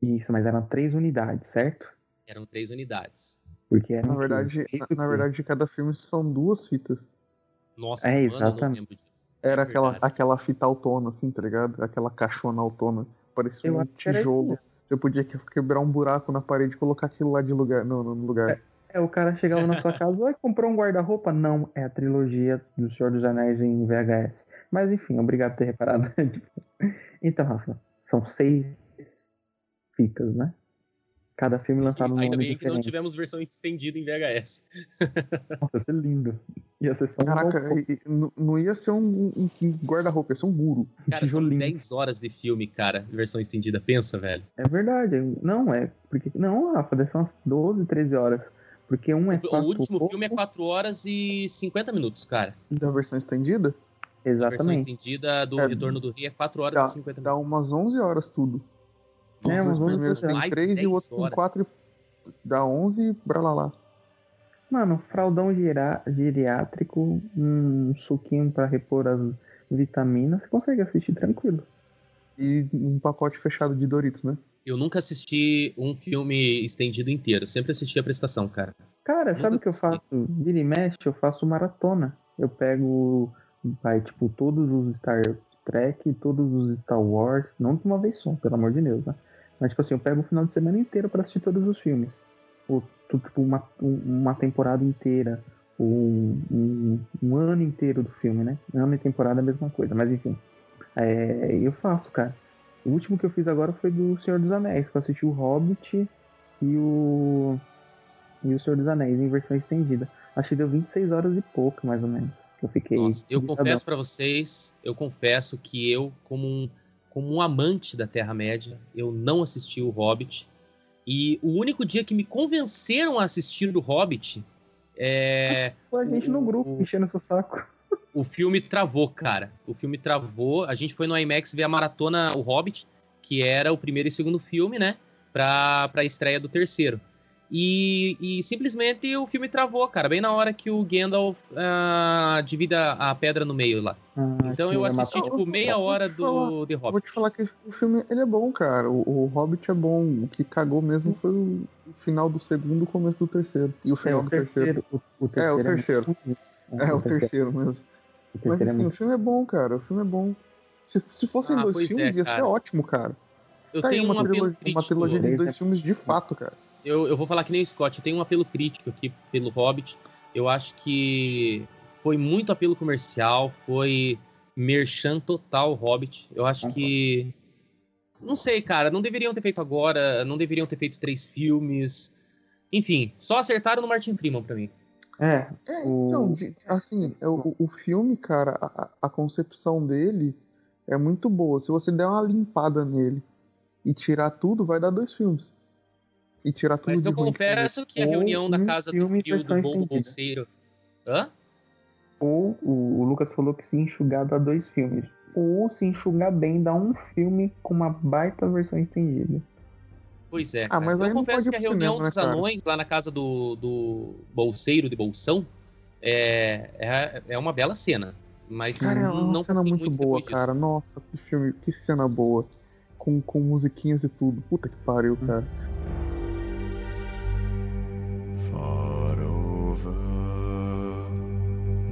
Isso, mas eram três unidades, certo? Eram três unidades. Porque era Na verdade, na, na verdade, cada filme são duas fitas. Nossa, É, mano, eu não exatamente. lembro disso. Era É aquela, aquela fita autona, assim, tá ligado? Aquela caixona autona. Parecia Eu um tijolo. Você podia que- quebrar um buraco na parede e colocar aquilo lá de lugar, no, no lugar. É, o cara chegava na sua casa, vai comprou um guarda-roupa? Não, é a trilogia do Senhor dos Anéis em VHS. Mas enfim, obrigado por ter reparado. então, Rafa, são seis fitas, né? Cada filme lançado num Ainda bem que não tivemos versão estendida em VHS. Nossa, ia ser lindo. Ia ser só um Caraca, e- e não- não ia ser um, um- um guarda-roupa, ia ser um muro. Cara, são tijolinho. 10 horas de filme, cara, versão estendida. Pensa, velho. É verdade. Não, é. Porque, não, Rafa, deve ser umas 12, 13 horas. Porque um é O quatro último pouco. filme é 4 horas e 50 minutos, cara. Da versão estendida, A versão Exatamente. estendida do É, Retorno do Rei é 4 horas dá, e 50 dá minutos. umas 11 horas tudo. É, Os dois 11 primeiros tem Mais 3 e 10 o outro tem horas. 4. Dá 11 e pra lá lá. Mano, fraldão geriátrico, um suquinho pra repor as vitaminas, você consegue assistir tranquilo. E um pacote fechado de Doritos, né? Eu nunca assisti um filme estendido inteiro. Sempre assisti a prestação, cara. Cara, Nunca sabe o que eu faço? Vira e mexe, eu faço maratona. Eu pego, vai, tipo, todos os Star Trek, todos os Star Wars, não de uma vez só, pelo amor de Deus, né? Mas, tipo assim, eu pego o final de semana inteiro pra assistir todos os filmes. Ou, tipo, uma, um- uma temporada inteira. Ou um, um- ano inteiro do filme, né? Ano e temporada é a mesma coisa, mas enfim. É, eu faço, cara. O último que eu fiz agora foi do Senhor dos Anéis, que eu assisti o Hobbit e o. E o Senhor dos Anéis em versão estendida. Acho que deu 26 horas e pouco, mais ou menos. Eu fiquei. Nossa, eu confesso pra vocês, eu confesso que eu, como um, como um amante da Terra-média, eu não assisti o Hobbit. E o único dia que me convenceram a assistir o Hobbit é. Foi a gente no grupo, o- enchendo seu saco. O filme travou, cara. O filme travou. A gente foi no IMAX ver a maratona O Hobbit, que era o primeiro e segundo filme, né? Pra, pra estreia do terceiro. E, e simplesmente o filme travou, cara. Bem na hora que o Gandalf ah, divide a, pedra no meio lá. Ah, Então eu assisti, tipo, meia hora falar, do The Eu vou Hobbit. te falar que o filme ele é bom, cara. O, o Hobbit é bom. O que cagou mesmo foi o final do segundo e o começo do terceiro. E o É final o do terceiro. terceiro. O, o terceiro o terceiro. muito ruim. É, o terceiro mesmo. O Mas é assim, o filme é bom, cara. O filme é bom. Se, se fossem Ah, dois é, filmes, ia ser ótimo, cara. Eu Tá aí tenho uma, um apelo trilogia, uma trilogia de dois é- filmes de fato, cara. Eu, eu vou falar que nem o Scott, eu tenho um apelo crítico aqui pelo Hobbit. Eu acho que foi muito apelo comercial, foi merchan total o Hobbit. Eu acho que. Não sei, cara, não deveriam ter feito agora, não deveriam ter feito três filmes. Enfim, só acertaram no Martin Freeman pra mim. É, É, O- então, assim, é, o, o filme, cara, a, a- a concepção dele é muito boa. Se você der uma limpada nele e tirar tudo, vai dar dois filmes. E tirar tudo Mas eu confesso que a Ou reunião da um casa do trio do estendida. Bolseiro. Hã? ou o, o Lucas falou que se enxugar dá dois filmes. Ou se enxugar bem, dá um filme com uma baita versão estendida. Pois é. Ah, cara. mas eu confesso que a reunião cinema, né, dos cara? anões lá na casa do, do bolseiro de bolsão é, é, é uma bela cena. Mas Cara, é não, uma não cena confio muito boa, depois disso. cara. Nossa, que filme, que cena boa. Com, com musiquinhas e tudo. Puta que pariu, cara. Far over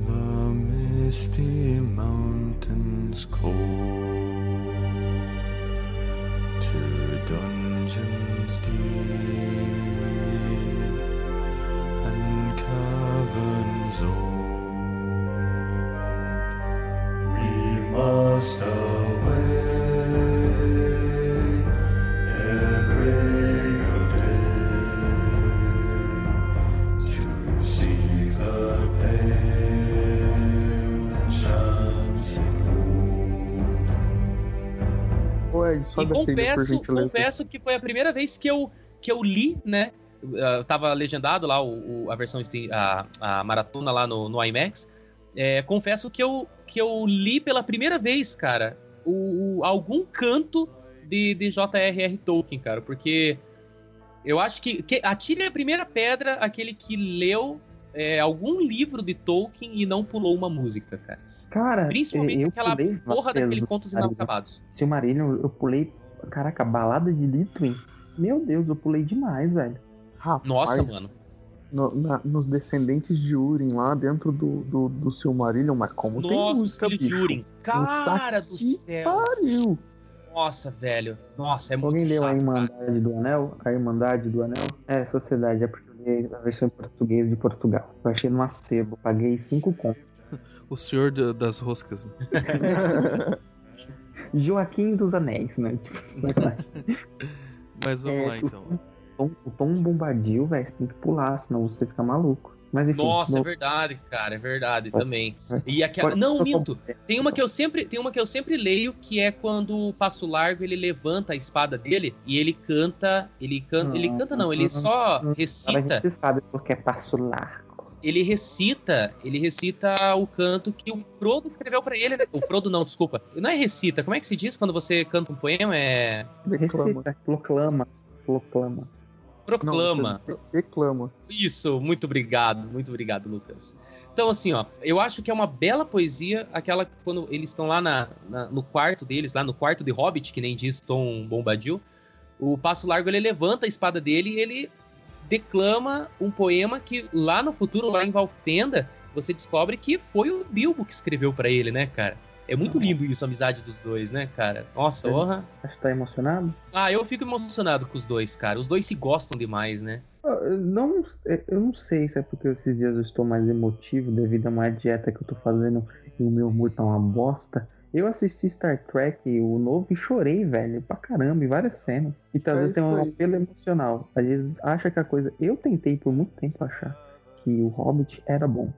the misty mountains cold to dungeons deep and caverns old. We must Só E da confesso, confesso que foi a primeira vez que eu, que eu li, né? Eu tava legendado lá o, o- a versão a, a maratona lá no, no IMAX. É, confesso que eu, que eu li pela primeira vez, cara, o, o- algum canto de, de J.R.R. Tolkien, cara, porque eu acho que, que atire a primeira pedra aquele que leu é, algum livro de Tolkien e não pulou uma música, cara. Cara, Principalmente eu aquela pulei porra daquele Contos. Inacabados. Silmarillion, eu pulei. Caraca, balada de Litwin. Meu Deus, eu pulei demais, velho. Rapaz, Nossa, mano. no- na- nos descendentes de Urim, lá dentro do, do, do Silmarillion, mas como tem Nossa, os música, de? Urim. Cara do que céu. pariu. Nossa, velho. Nossa, é muito Alguém leu a chato, cara. Irmandade do Anel? A Irmandade do Anel? É, Sociedade, é porque eu li a versão em português de Portugal. Eu achei no acervo, paguei 5 contos. O senhor da- das roscas, né? Joaquim dos Anéis, né? Tipo, sacanagem. Mas vamos É, lá então. O tom, o tom bombadil, velho, você tem que pular, senão você fica maluco. Mas enfim. Nossa, é vou- verdade, cara, é verdade Pode- também. E aquela. pode- Não, pode- minto. Tem uma que eu sempre, tem uma que eu sempre leio que é quando o Passo Largo ele levanta a espada dele e ele canta, ele canta, ele canta não, ele só Agora a recita, gente sabe porque é passo largo. Ele recita, ele recita o canto que o Frodo escreveu pra ele, né? O Frodo não, desculpa. Não é recita, como é que se diz quando você canta um poema? É. Recita, proclama, proclama. proclama. Não, declama. Isso, muito obrigado, muito obrigado, Lucas. Então, assim, ó, eu acho que é uma bela poesia, aquela quando eles estão lá na, na- no quarto deles, lá no quarto de Hobbit, que nem diz Tom Bombadil, o Passo Largo ele levanta a espada dele e ele declama um poema que lá no futuro, lá em Valfenda, você descobre que foi o Bilbo que escreveu pra ele, né, cara? É muito lindo isso, a amizade dos dois, né, cara? Nossa, honra. Que tá emocionado? Ah, eu fico emocionado com os dois, cara. Os dois se gostam demais, né? Ah, eu Não, eu não sei se é porque esses dias eu estou mais emotivo devido a uma dieta que eu tô fazendo e o meu humor tá uma bosta. Eu assisti Star Trek, o novo, e chorei, velho, pra caramba, em várias cenas. Então, às É vezes tem um aí. apelo emocional. Às vezes acha que a coisa. Eu tentei por muito tempo achar que o Hobbit era bom.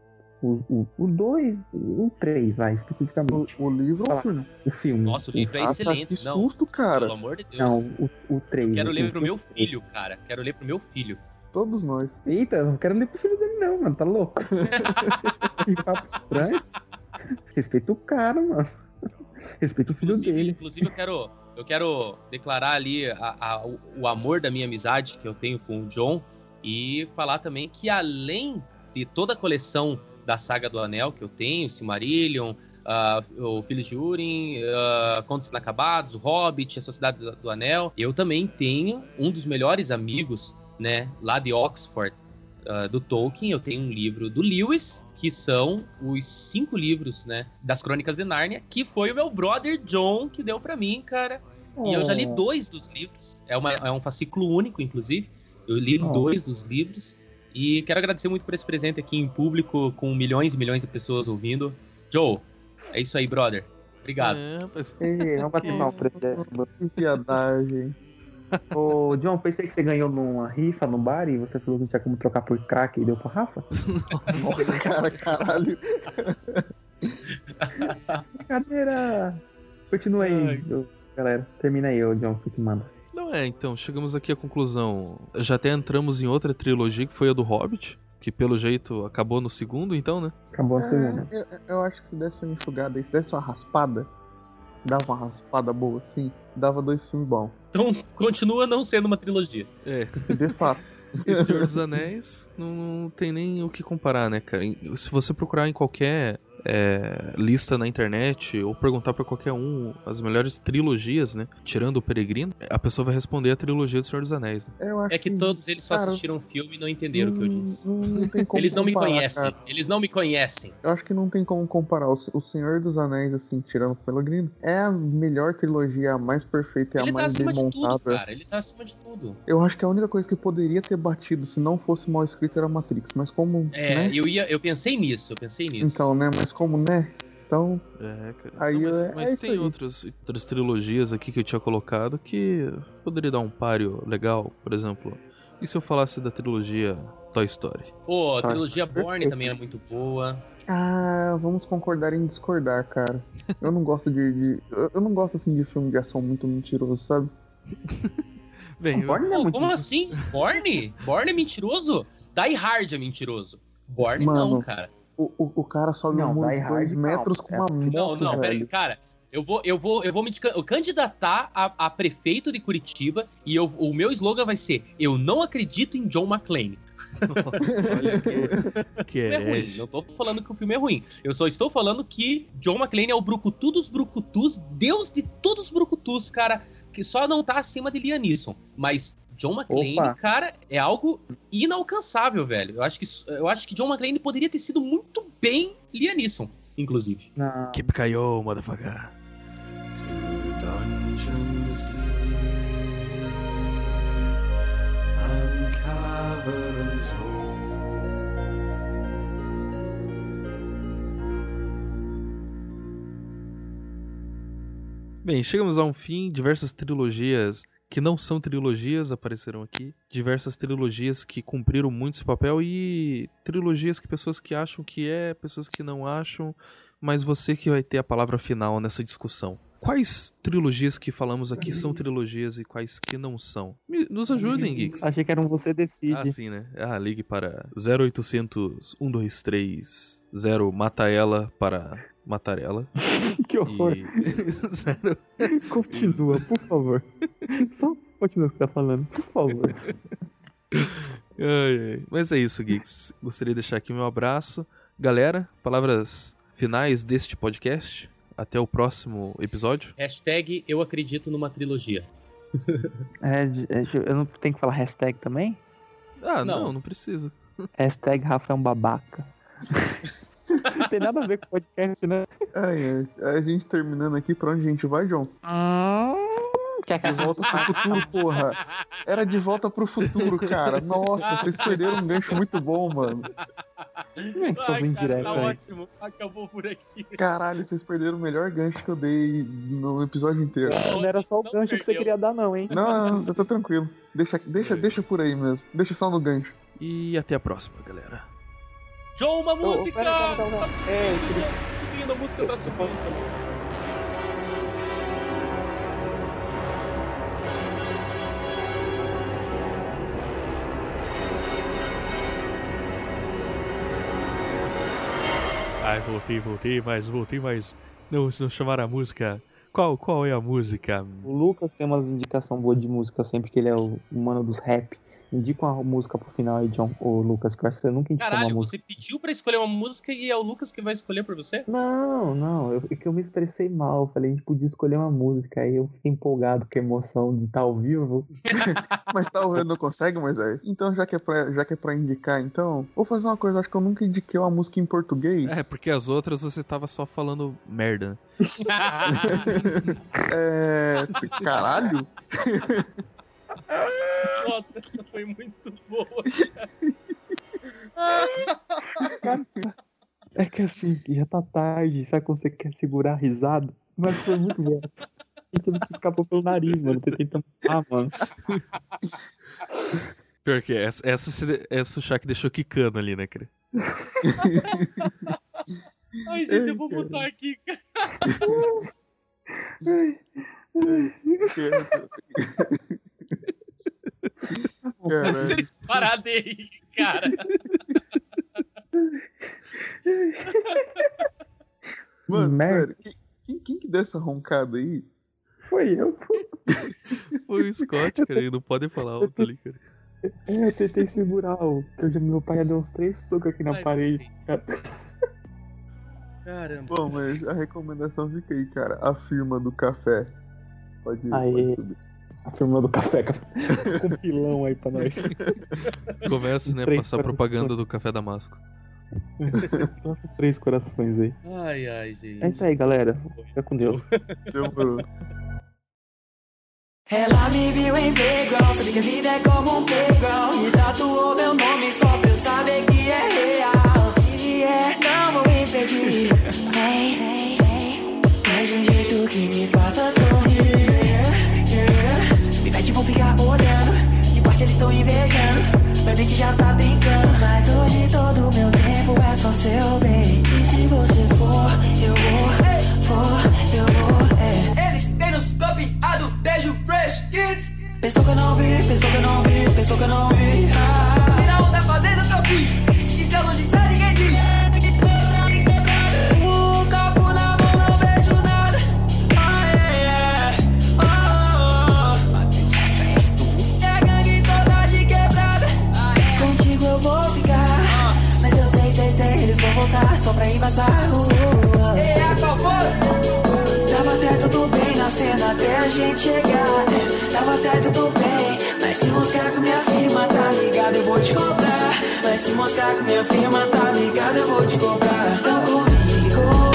O 2, o, dois, o 3, vai, O, especificamente. o livro ou o filme? O filme. Nossa, o livro é excelente. que Não, susto, cara. pelo amor de Deus. Não, o, o 3. Quero o- ler pro o- meu filho, cara. Quero ler pro meu filho. Todos nós. Eita, não quero ler pro filho dele, não, mano. Tá louco? que papo estranho. Respeita o cara, mano. Respeita o filho Inclusive, dele. inclusive eu quero, eu quero declarar ali a- a- o, amor da minha amizade que eu tenho com o John e falar também que além de toda a coleção da saga do Anel que eu tenho, Silmarillion, ah, o Filho de Urim, ah, Contos Inacabados, o Hobbit, a Sociedade do, do Anel, eu também tenho um dos melhores amigos, né, lá de Oxford, ah, do Tolkien, eu tenho um livro do Lewis, que são os cinco livros, né, das Crônicas de Nárnia, que foi o meu brother John que deu pra mim, cara. E eu já li Oh. dois dos livros. É, uma- é um fascículo único, inclusive. Eu li Oh. dois dos livros. E quero agradecer muito por esse presente aqui em público, com milhões e milhões de pessoas ouvindo. Joe, é isso aí, brother. Obrigado. É, rapaz. Ei, vamos bater mal pra. Que piadagem. Ô, John, pensei que você ganhou numa rifa no bar e você falou que não tinha como trocar por crack e deu pra Rafa. Nossa, cara, caralho. Brincadeira! Continua aí, galera. Termina aí, ô, John, você que manda. Não é, então, chegamos aqui à conclusão. Já até entramos em outra trilogia, que foi a do Hobbit, que pelo jeito acabou no segundo, então, né? Acabou no segundo. É, eu, eu acho que se desse uma enxugada aí, se desse uma raspada, dava uma raspada boa, assim, dava dois filmes bons. Então continua não sendo uma trilogia. É. De fato. E Senhor dos Anéis não, não tem nem o que comparar, né, cara? Se você procurar em qualquer é, lista na internet ou perguntar pra qualquer um as melhores trilogias, né? Tirando o Peregrino, a pessoa vai responder a trilogia do Senhor dos Anéis. Né? Eu acho É que todos eles só cara, assistiram o filme e não entenderam o que eu disse. Não, não tem como Eles não me conhecem. cara. Eles não me conhecem. Eu acho que não tem como comparar. O Se- O Senhor dos Anéis, assim, tirando o Pelogrino, é a melhor trilogia, a mais perfeita e Ele a tá mais acima bem de tudo, cara. Ele tá acima de tudo. Eu acho que a única coisa que poderia ter batido se não fosse mal escrito era Matrix. Mas como. É, né? eu ia, eu pensei nisso, eu pensei nisso. Então, né? Mas como, né? Então, É, cara. Aí Não, mas é- mas é tem outras, outras trilogias aqui que eu tinha colocado que poderia dar um páreo legal, por exemplo. E se eu falasse da trilogia Toy Story? Pô, a Tá, trilogia Born perfeito. também é muito boa. Ah, vamos concordar em discordar, cara. Eu não gosto de. de- eu- eu não gosto assim de filme de ação muito mentiroso, sabe? Bem, eu- Born não é muito como assim? Born? Born é mentiroso? Die Hard é mentiroso. Born não, Mano, cara. O, o, o cara sobe Não, um muro de dois metros calma. com uma É, moto, Não, não, peraí, velho. cara. Eu vou, eu vou, eu vou me candidatar a, a prefeito de Curitiba e eu- o meu slogan vai ser: Eu não acredito em John McClane. Nossa, olha que, que O filme é ruim. Não tô falando que o filme é ruim. Eu só estou falando que John McClane é o brucutu dos brucutus, deus de todos os brucutus, cara, que só não tá acima de Liam Neeson. Mas John McClane, Opa. cara, é algo inalcançável, velho. Eu acho que eu acho que John McClane poderia ter sido muito bem Liam Neeson, inclusive. Não. Keep KO, motherfucker. dungeons deep and caverns old. Bem, chegamos a um fim. Diversas trilogias que não são trilogias apareceram aqui. Diversas trilogias que cumpriram muito esse papel e trilogias que pessoas que acham que é, pessoas que não acham. Mas você que vai ter a palavra final nessa discussão. Quais trilogias que falamos aqui são trilogias e quais que não são? Me- nos ajudem, Geeks. Achei que era um você decide. Ah, sim, né? Ah, ligue para 0800 123 0 mata ela para matar ela. que horror. E... Zero... Continua, por favor. Só continua o que você tá falando, por favor. Ai, ai. Mas é isso, Geeks. Gostaria de deixar aqui meu abraço. Galera, palavras finais deste podcast. Até o próximo episódio. Hashtag eu acredito numa trilogia. É, é, de- eu não tenho que falar hashtag também? Ah, não, Não. não, precisa. Hashtag Rafa é um babaca. Não tem nada a ver com podcast, né? Ai, ai, a gente terminando aqui, pra onde a gente vai, John? Que De volta pro futuro, porra. Era de volta pro futuro, cara. Nossa, vocês perderam um gancho muito bom, mano. Ai, que sou indireto tá aí. ótimo. Acabou por aqui. Caralho, vocês perderam o melhor gancho que eu dei no episódio inteiro. Não era só o gancho que você perdeu. queria dar, não, hein? Não, não, tá tranquilo. Deixa, deixa, deixa por aí mesmo. Deixa só no gancho. E até a próxima, galera. John, uma música! Tá subindo, É, John, tá subindo, a música tá subindo. Ai, voltei, voltei, mas voltei, mas não, não chamaram a música. Qual, qual é a música? O Lucas tem umas indicações boas de música sempre que ele é o mano dos rap. Indica uma música pro final aí, John. Ô, Lucas, que eu acho que você nunca indicou Caralho, uma música. você pediu pra escolher uma música e é o Lucas que vai escolher por você? Não, não, eu, é que eu me expressei mal. Eu falei, a gente podia escolher uma música. Aí eu fiquei empolgado com a emoção de estar ao vivo. Mas tá ouvindo, não consegue, Moisés? Então, já que, é pra, já que é pra indicar, então, vou fazer uma coisa. Acho que eu nunca indiquei uma música em português. É, porque as outras você tava só falando merda. É. Caralho? Nossa, essa foi muito boa. É que assim, já tá tarde, sabe quando você quer segurar a risada? Mas foi muito bom. Então que escapou pelo nariz, mano. Tô tentando. Ah, mano. Pior que essa, essa, essa o Shaq deixou quicando ali, né, cara? Ai, gente, eu vou botar aqui, cara. Caralho. Vocês pararam aí, cara. Mano, Merda. que- Quem, quem que deu essa roncada aí? Foi eu, pô. Foi o Scott, cara. Não pode falar alto ali, cara. É, eu tentei segurar o. Eu já, meu pai já deu uns três socos aqui na Ai, parede. cara. Caramba. Bom, mas a recomendação fica aí, cara. A firma do café. Pode, Aê. pode subir. A firma do café. Com um pilão aí pra nós. Começa, né, Três passar corações. propaganda do Café Damasco. Três corações aí. Ai, ai, gente. É isso aí, galera. Fica com Deus. Demorou. Ela me viu em playground, sabe que a vida é como um playground E tatuou meu nome só pra eu saber estão invejando Meu dente já tá trincando Mas hoje todo o meu tempo é só seu bem E se você for, eu vou For, eu vou, é Eles têm nos copiado desde o Fresh Kids. Pensou que eu não vi, pensou que eu não vi, pensou que eu não vi. Ah, Tira onda fazendo o que eu fiz. E se eu não disser, vão voltar só pra embaçar. Uh, uh. E a qual foi? Tava até tudo bem na cena até a gente chegar. Tava até tudo bem. Mas se moscar com minha firma, tá ligado? Eu vou te cobrar. Mas se moscar com minha firma, tá ligado? Eu vou te cobrar. Então comigo.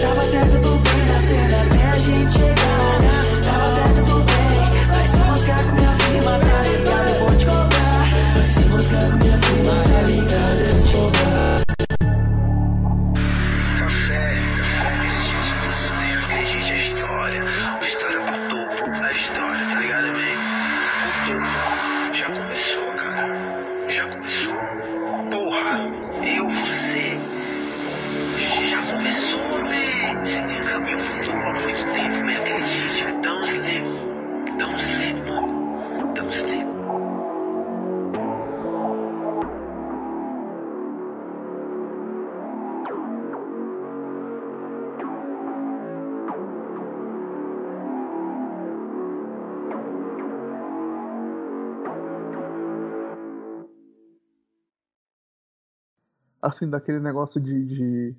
Tava até tudo bem na cena até a gente chegar. Tava até tudo bem. Mas se moscar com minha firma, tá ligado? Eu vou te cobrar. Mas se moscar com minha firma, tá ligado? Eu vou te cobrar. Assim, daquele negócio de, de,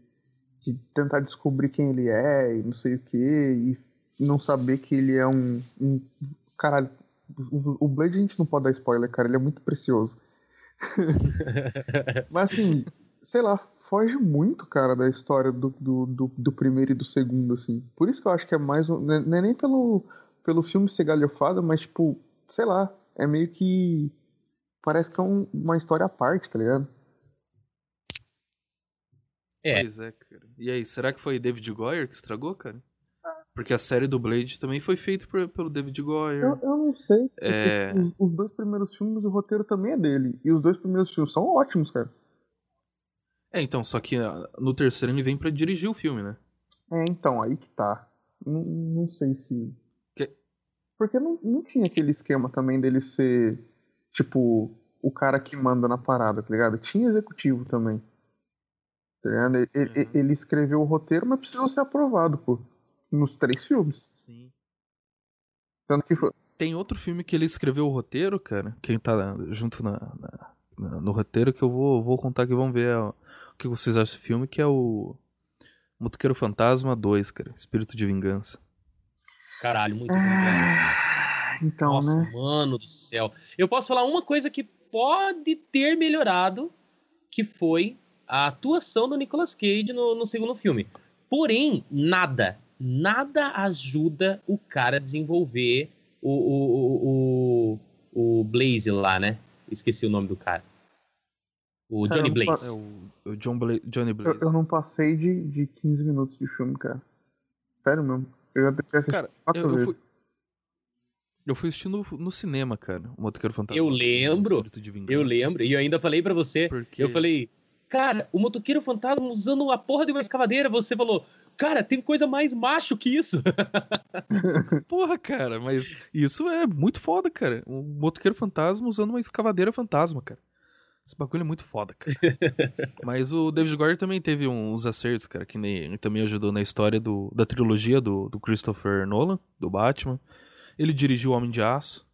de tentar descobrir quem ele é e não sei o que, e não saber que ele é um. um caralho, o, o Blade a gente não pode dar spoiler, cara, ele é muito precioso. Mas assim, sei lá, foge muito, cara, da história do, do, do, do primeiro e do segundo, assim. Por isso que eu acho que é mais. um- Não é não é nem pelo, pelo filme ser galhofado, mas, tipo, sei lá, é meio que. Parece que é um- uma história à parte, tá ligado? É. Pois é, cara. E aí, será que foi David Goyer que estragou, cara? Porque a série do Blade também foi feita por- pelo David Goyer. Eu, eu não sei. Porque, É. tipo, os, os dois primeiros filmes, o roteiro também é dele. E os dois primeiros filmes são ótimos, cara. É, então, só que ah, no terceiro ele vem pra dirigir o filme, né? É, então, aí que tá. Não, não sei se. Que- Porque não, não tinha aquele esquema também dele ser, tipo, o cara que manda na parada, tá ligado? Tinha executivo também. Tá? Ele, Uhum. ele escreveu o roteiro, mas precisou ser aprovado, pô. Nos três filmes. Sim. Tanto que foi. Tem outro filme que ele escreveu o roteiro, cara. Quem tá junto na, na- na- no roteiro que eu vou, vou contar que vão ver ó, o que vocês acham do filme, que é o Motoqueiro Fantasma 2, cara. Espírito de Vingança. Caralho, muito bom, velho. Então, Nossa, né? mano do céu. Eu posso falar uma coisa que pode ter melhorado, que foi a atuação do Nicolas Cage no, no segundo filme. Porém, nada, nada ajuda o cara a desenvolver o, o, o, o, Blaze lá, né? Esqueci o nome do cara. O Cara, Johnny eu não Blaze. É o, o John Bla Johnny Eu, Blaze. eu não passei de, de 15 minutos de filme, cara. Sério mesmo. Eu já tentei assistir Cara, quatro eu, eu fui. Eu fui assistindo no cinema, cara, o Motoqueiro Fantasma. Eu lembro. Eu lembro, e eu ainda falei pra você, Porque... eu falei, cara, o motoqueiro fantasma usando a porra de uma escavadeira, você falou, cara, tem coisa mais macho que isso. Porra, cara, mas isso é muito foda, cara. O motoqueiro fantasma usando uma escavadeira fantasma, cara. Esse bagulho é muito foda, cara. Mas o David Goyer também teve uns acertos, cara, que nem também ajudou na história do, da trilogia do, do Christopher Nolan, do Batman. Ele dirigiu O Homem de Aço.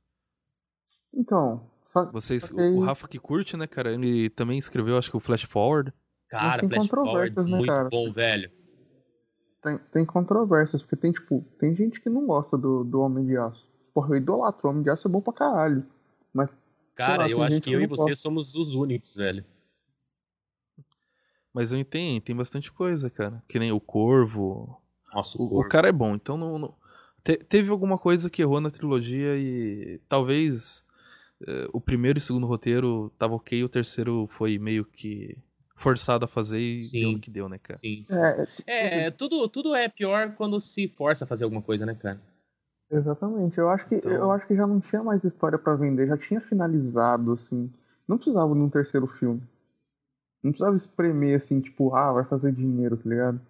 Então, só, Vocês, o, Rafa que curte, né, cara? Ele também escreveu, acho que o Flash Forward. Cara, tem Flash Forward, controvérsias, né, muito cara? bom, velho. tem, tem controvérsias, porque tem, tipo, tem gente que não gosta do, do Homem de Aço. Porra, eu idolatro, o Homem de Aço é bom pra caralho. Mas, Cara, lá, eu acho que eu e você gosta. somos os únicos, velho. Mas eu entendo, tem bastante coisa, cara. Que nem o Corvo. Nossa, O, o Corvo. cara é bom, então não. não- te- teve alguma coisa que errou na trilogia e talvez o primeiro e o segundo roteiro tava ok, o terceiro foi meio que forçado a fazer e Sim. deu no que deu, né, cara? Sim, sim. é, É, tudo, tudo é pior quando se força a fazer alguma coisa, né, cara? exatamente. Eu acho que, Então- eu acho que já não tinha mais história pra vender, já tinha finalizado, assim. Não precisava de um terceiro filme. Não precisava espremer, assim, tipo, ah, vai fazer dinheiro, tá ligado?